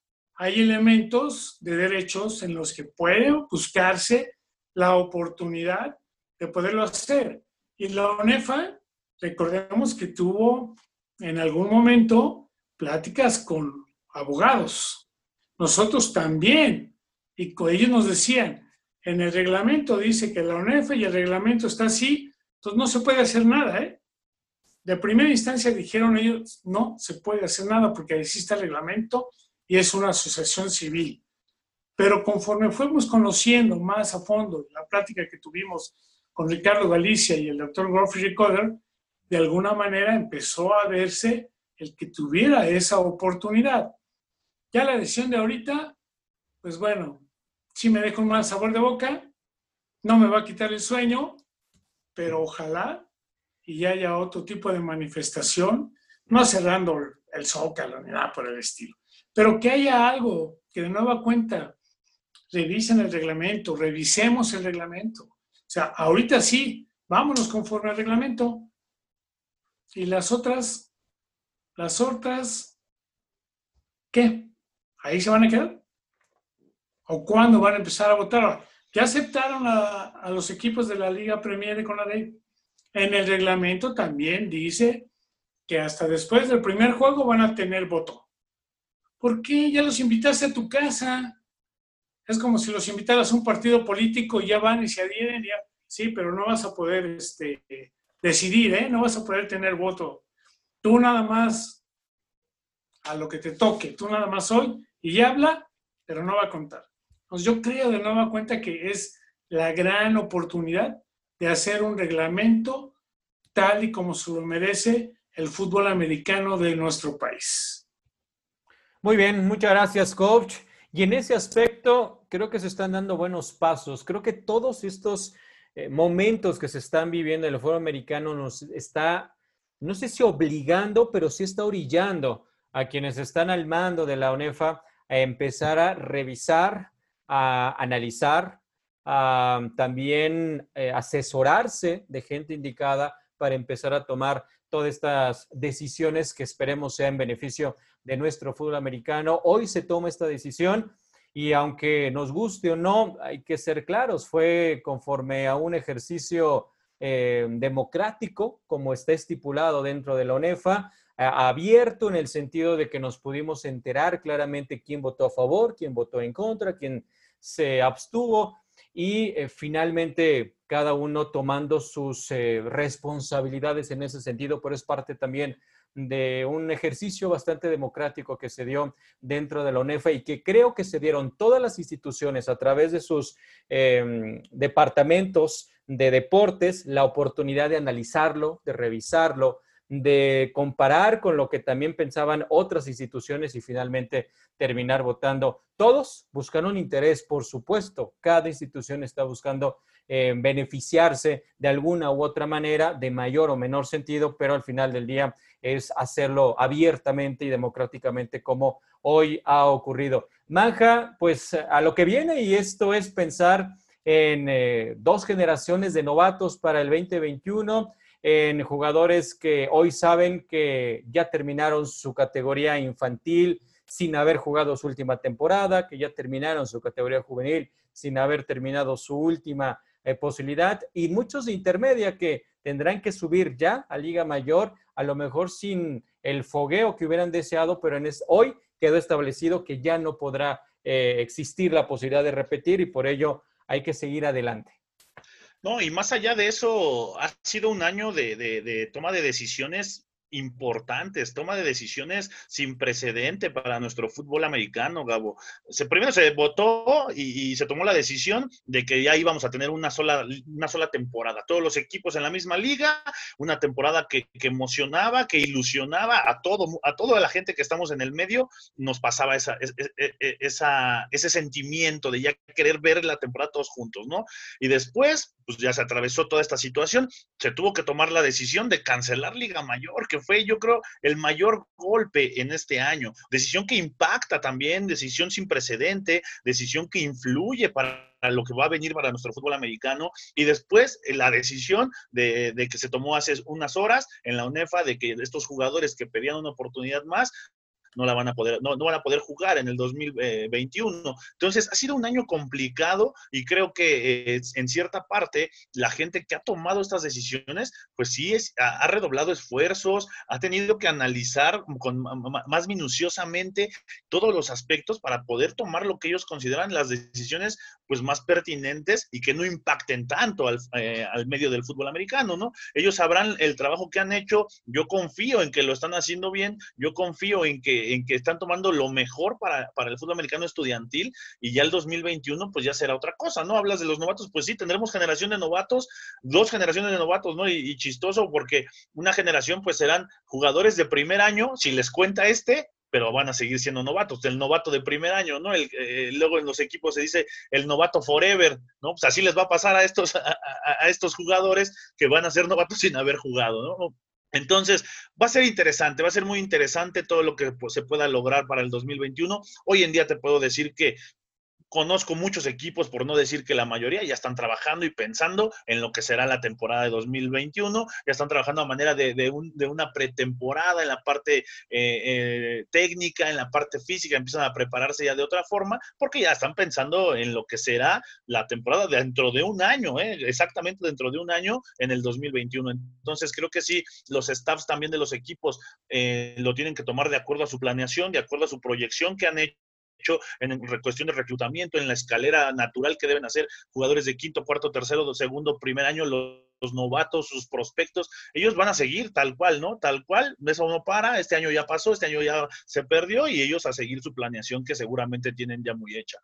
hay elementos de derechos en los que puede buscarse la oportunidad de poderlo hacer. Y la ONEFA, recordemos que tuvo en algún momento pláticas con abogados. Nosotros también. Y ellos nos decían, en el reglamento dice que la ONEFA y el reglamento está así, entonces no se puede hacer nada. ¿eh? De primera instancia dijeron ellos, no se puede hacer nada porque existe el reglamento y es una asociación civil. Pero conforme fuimos conociendo más a fondo la plática que tuvimos con Ricardo Galicia y el doctor Godfrey Coder, de alguna manera empezó a verse el que tuviera esa oportunidad. Ya la decisión de ahorita, pues bueno, sí me deja un mal sabor de boca, no me va a quitar el sueño, pero ojalá y haya otro tipo de manifestación, no cerrando el zócalo ni nada por el estilo, pero que haya algo que de nueva cuenta revisen el reglamento, revisemos el reglamento. O sea, ahorita sí, vámonos conforme al reglamento. Y las otras, las otras, ¿qué? ¿Ahí se van a quedar? ¿O cuándo van a empezar a votar? Ya aceptaron a, los equipos de la Liga Premier de Conadey. En el reglamento también dice que hasta después del primer juego van a tener voto. ¿Por qué? Ya los invitaste a tu casa. Es como si los invitaras a un partido político y ya van y se adhieren. Ya. Sí, pero no vas a poder este, decidir, ¿eh? No vas a poder tener voto. Tú nada más a lo que te toque. Tú nada más hoy y habla, pero no va a contar. Entonces yo creo de nueva cuenta que es la gran oportunidad de hacer un reglamento tal y como se lo merece el fútbol americano de nuestro país. Muy bien, muchas gracias, coach. Y en ese aspecto, creo que se están dando buenos pasos. Creo que todos estos eh, momentos que se están viviendo en el foro americano nos está, no sé si obligando, pero sí está orillando a quienes están al mando de la UNEFA a empezar a revisar, a analizar a también eh, asesorarse de gente indicada para empezar a tomar todas estas decisiones que esperemos sean en beneficio de nuestro fútbol americano. Hoy se toma esta decisión y aunque nos guste o no, hay que ser claros, fue conforme a un ejercicio eh, democrático, como está estipulado dentro de la ONEFA, abierto en el sentido de que nos pudimos enterar claramente quién votó a favor, quién votó en contra, quién se abstuvo y eh, finalmente cada uno tomando sus eh, responsabilidades en ese sentido, pero es parte también de un ejercicio bastante democrático que se dio dentro de la ONEFA y que creo que se dieron todas las instituciones a través de sus em, departamentos de deportes la oportunidad de analizarlo, de revisarlo, de comparar con lo que también pensaban otras instituciones y finalmente terminar votando. Todos buscan un interés, por supuesto. Cada institución está buscando eh, beneficiarse de alguna u otra manera, de mayor o menor sentido, pero al final del día es hacerlo abiertamente y democráticamente como hoy ha ocurrido. Manja, pues a lo que viene y esto es pensar en eh, dos generaciones de novatos para el 2021 en jugadores que hoy saben que ya terminaron su categoría infantil sin haber jugado su última temporada, que ya terminaron su categoría juvenil sin haber terminado su última eh, posibilidad, y muchos de intermedia que tendrán que subir ya a Liga Mayor, a lo mejor sin el fogueo que hubieran deseado, pero en hoy quedó establecido que ya no podrá eh, existir la posibilidad de repetir y por ello hay que seguir adelante. No, y más allá de eso, ha sido un año de, de toma de decisiones importantes, toma de decisiones sin precedente para nuestro fútbol americano, Gabo. Se, primero se votó y, se tomó la decisión de que ya íbamos a tener una sola, una sola temporada, todos los equipos en la misma liga, una temporada que, emocionaba, que ilusionaba a todo, a toda la gente que estamos en el medio, nos pasaba esa, esa, ese sentimiento de ya querer ver la temporada todos juntos, ¿no? Y después, pues ya se atravesó toda esta situación, se tuvo que tomar la decisión de cancelar Liga Mayor, que fue, yo creo, el mayor golpe en este año. Decisión que impacta también, decisión sin precedente, decisión que influye para lo que va a venir para nuestro fútbol americano. Y después eh, la decisión de, de, que se tomó hace unas horas en la UNEFA de que estos jugadores que pedían una oportunidad más no la van a poder, no, no van a poder jugar en el 2021. Entonces, ha sido un año complicado y creo que eh, en cierta parte la gente que ha tomado estas decisiones, pues sí, es, ha, redoblado esfuerzos, ha tenido que analizar con, más minuciosamente todos los aspectos para poder tomar lo que ellos consideran las decisiones pues más pertinentes y que no impacten tanto al, eh, al medio del fútbol americano, ¿no? Ellos sabrán el trabajo que han hecho, yo confío en que lo están haciendo bien, yo confío en que en que están tomando lo mejor para, el fútbol americano estudiantil y ya el 2021 pues ya será otra cosa, ¿no? Hablas de los novatos, pues sí, tendremos generación de novatos, dos generaciones de novatos, ¿no? Y, chistoso porque una generación pues serán jugadores de primer año, si les cuenta este, pero van a seguir siendo novatos, el novato de primer año, ¿no? El, eh, luego en los equipos se dice el novato forever, ¿no? Pues así les va a pasar a estos, a estos jugadores que van a ser novatos sin haber jugado, ¿no? Entonces, va a ser interesante, va a ser muy interesante todo lo que pues, se pueda lograr para el 2021. Hoy en día te puedo decir que Conozco muchos equipos, por no decir que la mayoría, ya están trabajando y pensando en lo que será la temporada de 2021, ya están trabajando a manera de, una pretemporada en la parte eh, eh, técnica, en la parte física, empiezan a prepararse ya de otra forma, porque ya están pensando en lo que será la temporada dentro de un año, eh, exactamente dentro de un año en el 2021. Entonces, creo que sí, los staffs también de los equipos lo tienen que tomar de acuerdo a su planeación, de acuerdo a su proyección que han hecho en cuestión de reclutamiento, en la escalera natural que deben hacer jugadores de quinto, cuarto, tercero, segundo, primer año, los, novatos, sus prospectos, ellos van a seguir tal cual, ¿no? Tal cual, eso no para, este año ya pasó, este año ya se perdió y ellos a seguir su planeación que seguramente tienen ya muy hecha.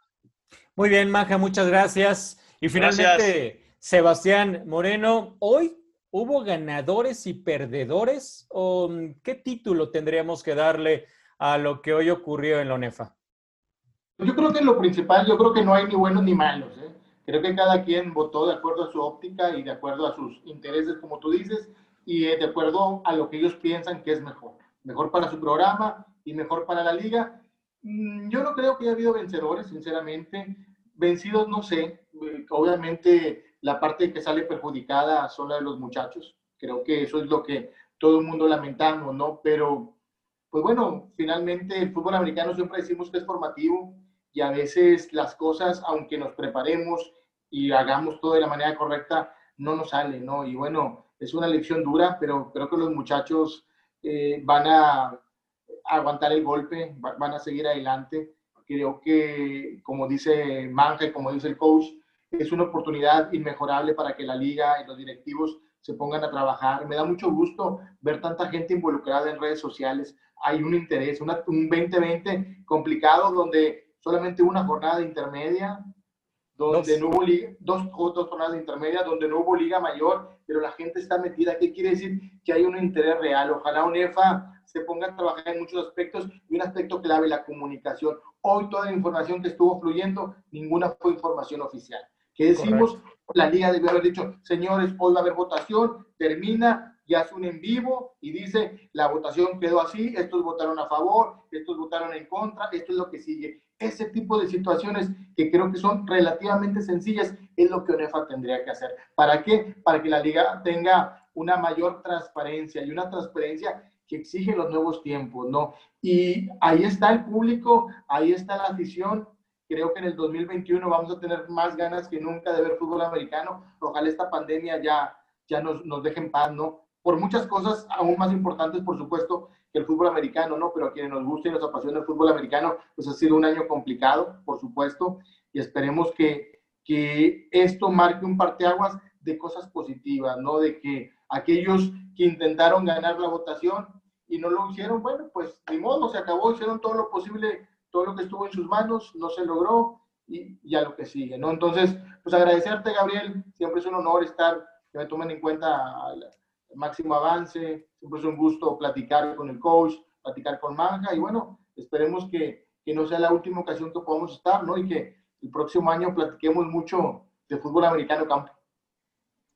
Muy bien, Maja, muchas gracias. Y finalmente, Sebastián Moreno, hoy ¿Hubo ganadores y perdedores? ¿O mm, qué título tendríamos que darle a lo que hoy ocurrió en la ONEFA? Yo creo que lo principal, yo creo que no hay ni buenos ni malos. ¿eh? Creo que cada quien votó de acuerdo a su óptica y de acuerdo a sus intereses, como tú dices, y de acuerdo a lo que ellos piensan que es mejor. Mejor para su programa y mejor para la liga. Mm, yo no creo que haya habido vencedores, sinceramente. vencidos no sé, obviamente la parte que sale perjudicada son la de los muchachos, creo que eso es lo que todo el mundo lamentamos, ¿no? Pero, pues bueno, finalmente el fútbol americano siempre decimos que es formativo y a veces las cosas, aunque nos preparemos y hagamos todo de la manera correcta, no nos sale, ¿no? Y bueno, es una lección dura, pero creo que los muchachos eh, van a aguantar el golpe, van a seguir adelante. Creo que, como dice Manja y como dice el coach, es una oportunidad inmejorable para que la liga y los directivos se pongan a trabajar. Me da mucho gusto ver tanta gente involucrada en redes sociales. Hay un interés, un 2020 complicado donde solamente una jornada intermedia, donde no hubo liga, dos, dos jornadas intermedias, donde no hubo liga mayor, pero la gente está metida. ¿Qué quiere decir? Que hay un interés real. Ojalá UNEFA se ponga a trabajar en muchos aspectos y un aspecto clave, la comunicación. Hoy toda la información que estuvo fluyendo, ninguna fue información oficial. ¿Qué decimos? La liga debe haber dicho, señores, hoy va a haber votación, termina, y hace un en vivo y dice, la votación quedó así, estos votaron a favor, estos votaron en contra, esto es lo que sigue ese tipo de situaciones que creo que son relativamente sencillas es lo que ONEFA tendría que hacer. ¿Para qué? Para que la liga tenga una mayor transparencia y una transparencia que exige los nuevos tiempos, ¿no? Y ahí está el público, ahí está la afición. Creo que en el 2021 vamos a tener más ganas que nunca de ver fútbol americano. Ojalá esta pandemia ya, ya nos, nos deje en paz, ¿no? Por muchas cosas aún más importantes, por supuesto, que el fútbol americano, ¿no? Pero a quienes nos gusta y nos apasiona el fútbol americano, pues ha sido un año complicado, por supuesto, y esperemos que, que esto marque un parteaguas de cosas positivas, ¿no? De que aquellos que intentaron ganar la votación y no lo hicieron, bueno, pues ni modo, se acabó, hicieron todo lo posible, todo lo que estuvo en sus manos, no se logró y ya lo que sigue, ¿no? Entonces, pues agradecerte, Gabriel, siempre es un honor estar, que me tomen en cuenta el máximo avance. Siempre es un gusto platicar con el coach, platicar con Manja y bueno, esperemos que, que no sea la última ocasión que podamos estar, ¿no? Y que el próximo año platiquemos mucho de fútbol americano campo.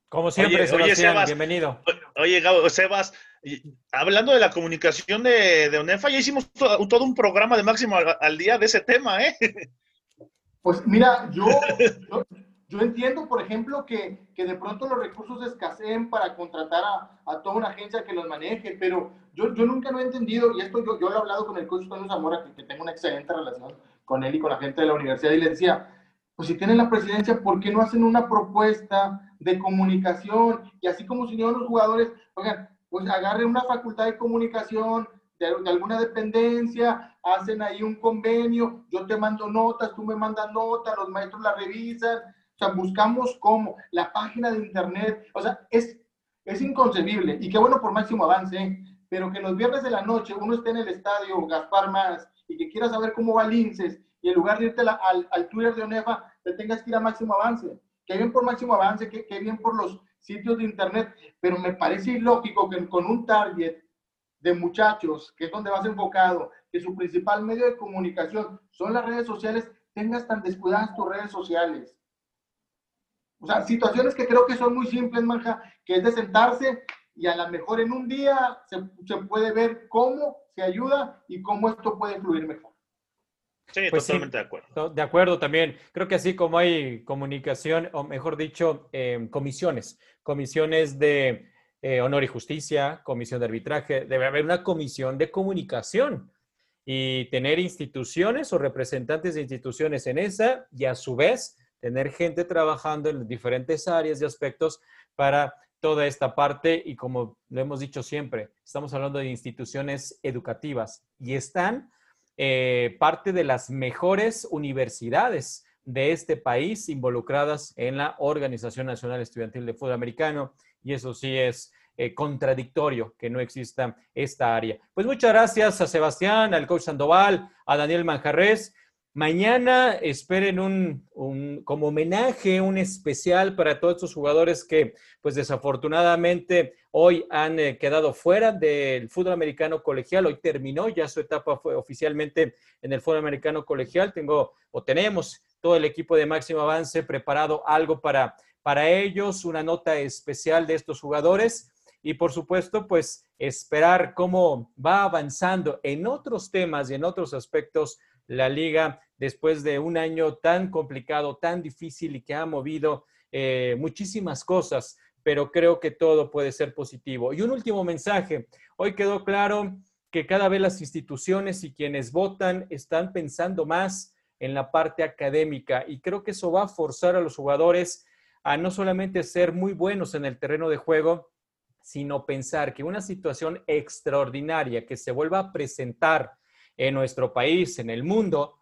Como siempre, oye, Sebas, bienvenido. Oye, Gabo, Sebas, hablando de la comunicación de, de ONEFA, ya hicimos todo, un programa de máximo al, día de ese tema, ¿eh? Pues mira, yo, yo entiendo, por ejemplo, que, que, de pronto los recursos escaseen para contratar a, a, toda una agencia que los maneje, pero yo, yo nunca lo he entendido, y esto yo, yo lo he hablado con el coach Antonio Zamora, que, que, tengo una excelente relación con él y con la gente de la universidad, y le decía, pues si tienen la presidencia, ¿por qué no hacen una propuesta de comunicación? Y así como si los jugadores, oigan, pues agarren una facultad de comunicación, de, de, alguna dependencia, hacen ahí un convenio, yo te mando notas, tú me mandas notas, los maestros la revisan, o sea, buscamos cómo, la página de internet, o sea, es, es inconcebible. Y qué bueno por máximo avance, ¿eh? pero que los viernes de la noche uno esté en el estadio Gaspar Más y que quiera saber cómo va Linces y en lugar de irte al, al, Twitter de ONEFA, te tengas que ir a máximo avance. Qué bien por máximo avance, qué, qué bien por los sitios de internet, pero me parece ilógico que con un target de muchachos, que es donde vas enfocado, que su principal medio de comunicación son las redes sociales, tengas tan descuidadas tus redes sociales. O sea, situaciones que creo que son muy simples, Manja, que es de sentarse y a lo mejor en un día se, se puede ver cómo se ayuda y cómo esto puede fluir mejor. Sí, pues totalmente de acuerdo. De acuerdo también. Creo que así como hay comunicación, o mejor dicho, eh, comisiones, comisiones de eh, honor y justicia, comisión de arbitraje, debe haber una comisión de comunicación y tener instituciones o representantes de instituciones en esa y a su vez tener gente trabajando en diferentes áreas y aspectos para toda esta parte y como lo hemos dicho siempre, estamos hablando de instituciones educativas y están eh, parte de las mejores universidades de este país involucradas en la Organización Nacional Estudiantil de Fútbol Americano y eso sí es eh, contradictorio que no exista esta área. Pues muchas gracias a Sebastián, al coach Sandoval, a Daniel Manjarres Mañana esperen un, como homenaje, un especial para todos estos jugadores que, pues desafortunadamente, hoy han eh, quedado fuera del fútbol americano colegial. Hoy terminó ya su etapa fue oficialmente en el fútbol americano colegial. Tengo o tenemos todo el equipo de máximo avance preparado algo para, para ellos, una nota especial de estos jugadores y por supuesto, pues esperar cómo va avanzando en otros temas y en otros aspectos la Liga después de un año tan complicado, tan difícil y que ha movido eh, muchísimas cosas, pero creo que todo puede ser positivo. Y un último mensaje. Hoy quedó claro que cada vez las instituciones y quienes votan están pensando más en la parte académica y creo que eso va a forzar a los jugadores a no solamente ser muy buenos en el terreno de juego, sino pensar que una situación extraordinaria que se vuelva a presentar en nuestro país, en el mundo,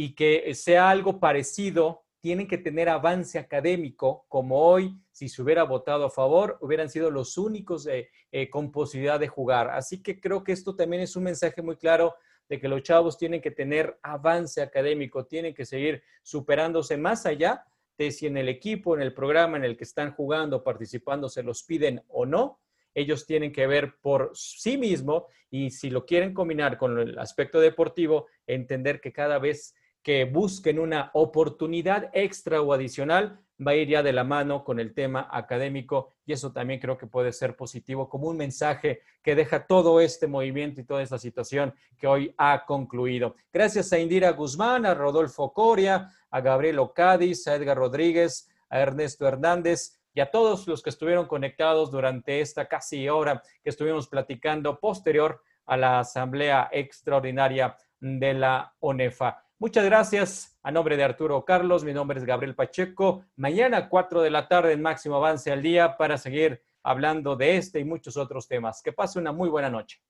y que sea algo parecido tienen que tener avance académico, como hoy, si se hubiera votado a favor, hubieran sido los únicos eh, con posibilidad de jugar. Así que creo que esto también es un mensaje muy claro de que los chavos tienen que tener avance académico, tienen que seguir superándose más allá de si en el equipo, en el programa en el que están jugando, participando, se los piden o no. Ellos tienen que ver por sí mismo y si lo quieren combinar con el aspecto deportivo, entender que cada vez que busquen una oportunidad extra o adicional, va a ir ya de la mano con el tema académico y eso también creo que puede ser positivo como un mensaje que deja todo este movimiento y toda esta situación que hoy ha concluido. Gracias a Indira Guzmán, a Rodolfo Coria, a Gabriel Cádiz, a Edgar Rodríguez, a Ernesto Hernández y a todos los que estuvieron conectados durante esta casi hora que estuvimos platicando posterior a la asamblea extraordinaria de la ONEFA. Muchas gracias. A nombre de Arturo Carlos, mi nombre es Gabriel Pacheco. Mañana, 4 de la tarde, en Máximo Avance al Día, para seguir hablando de este y muchos otros temas. Que pase una muy buena noche.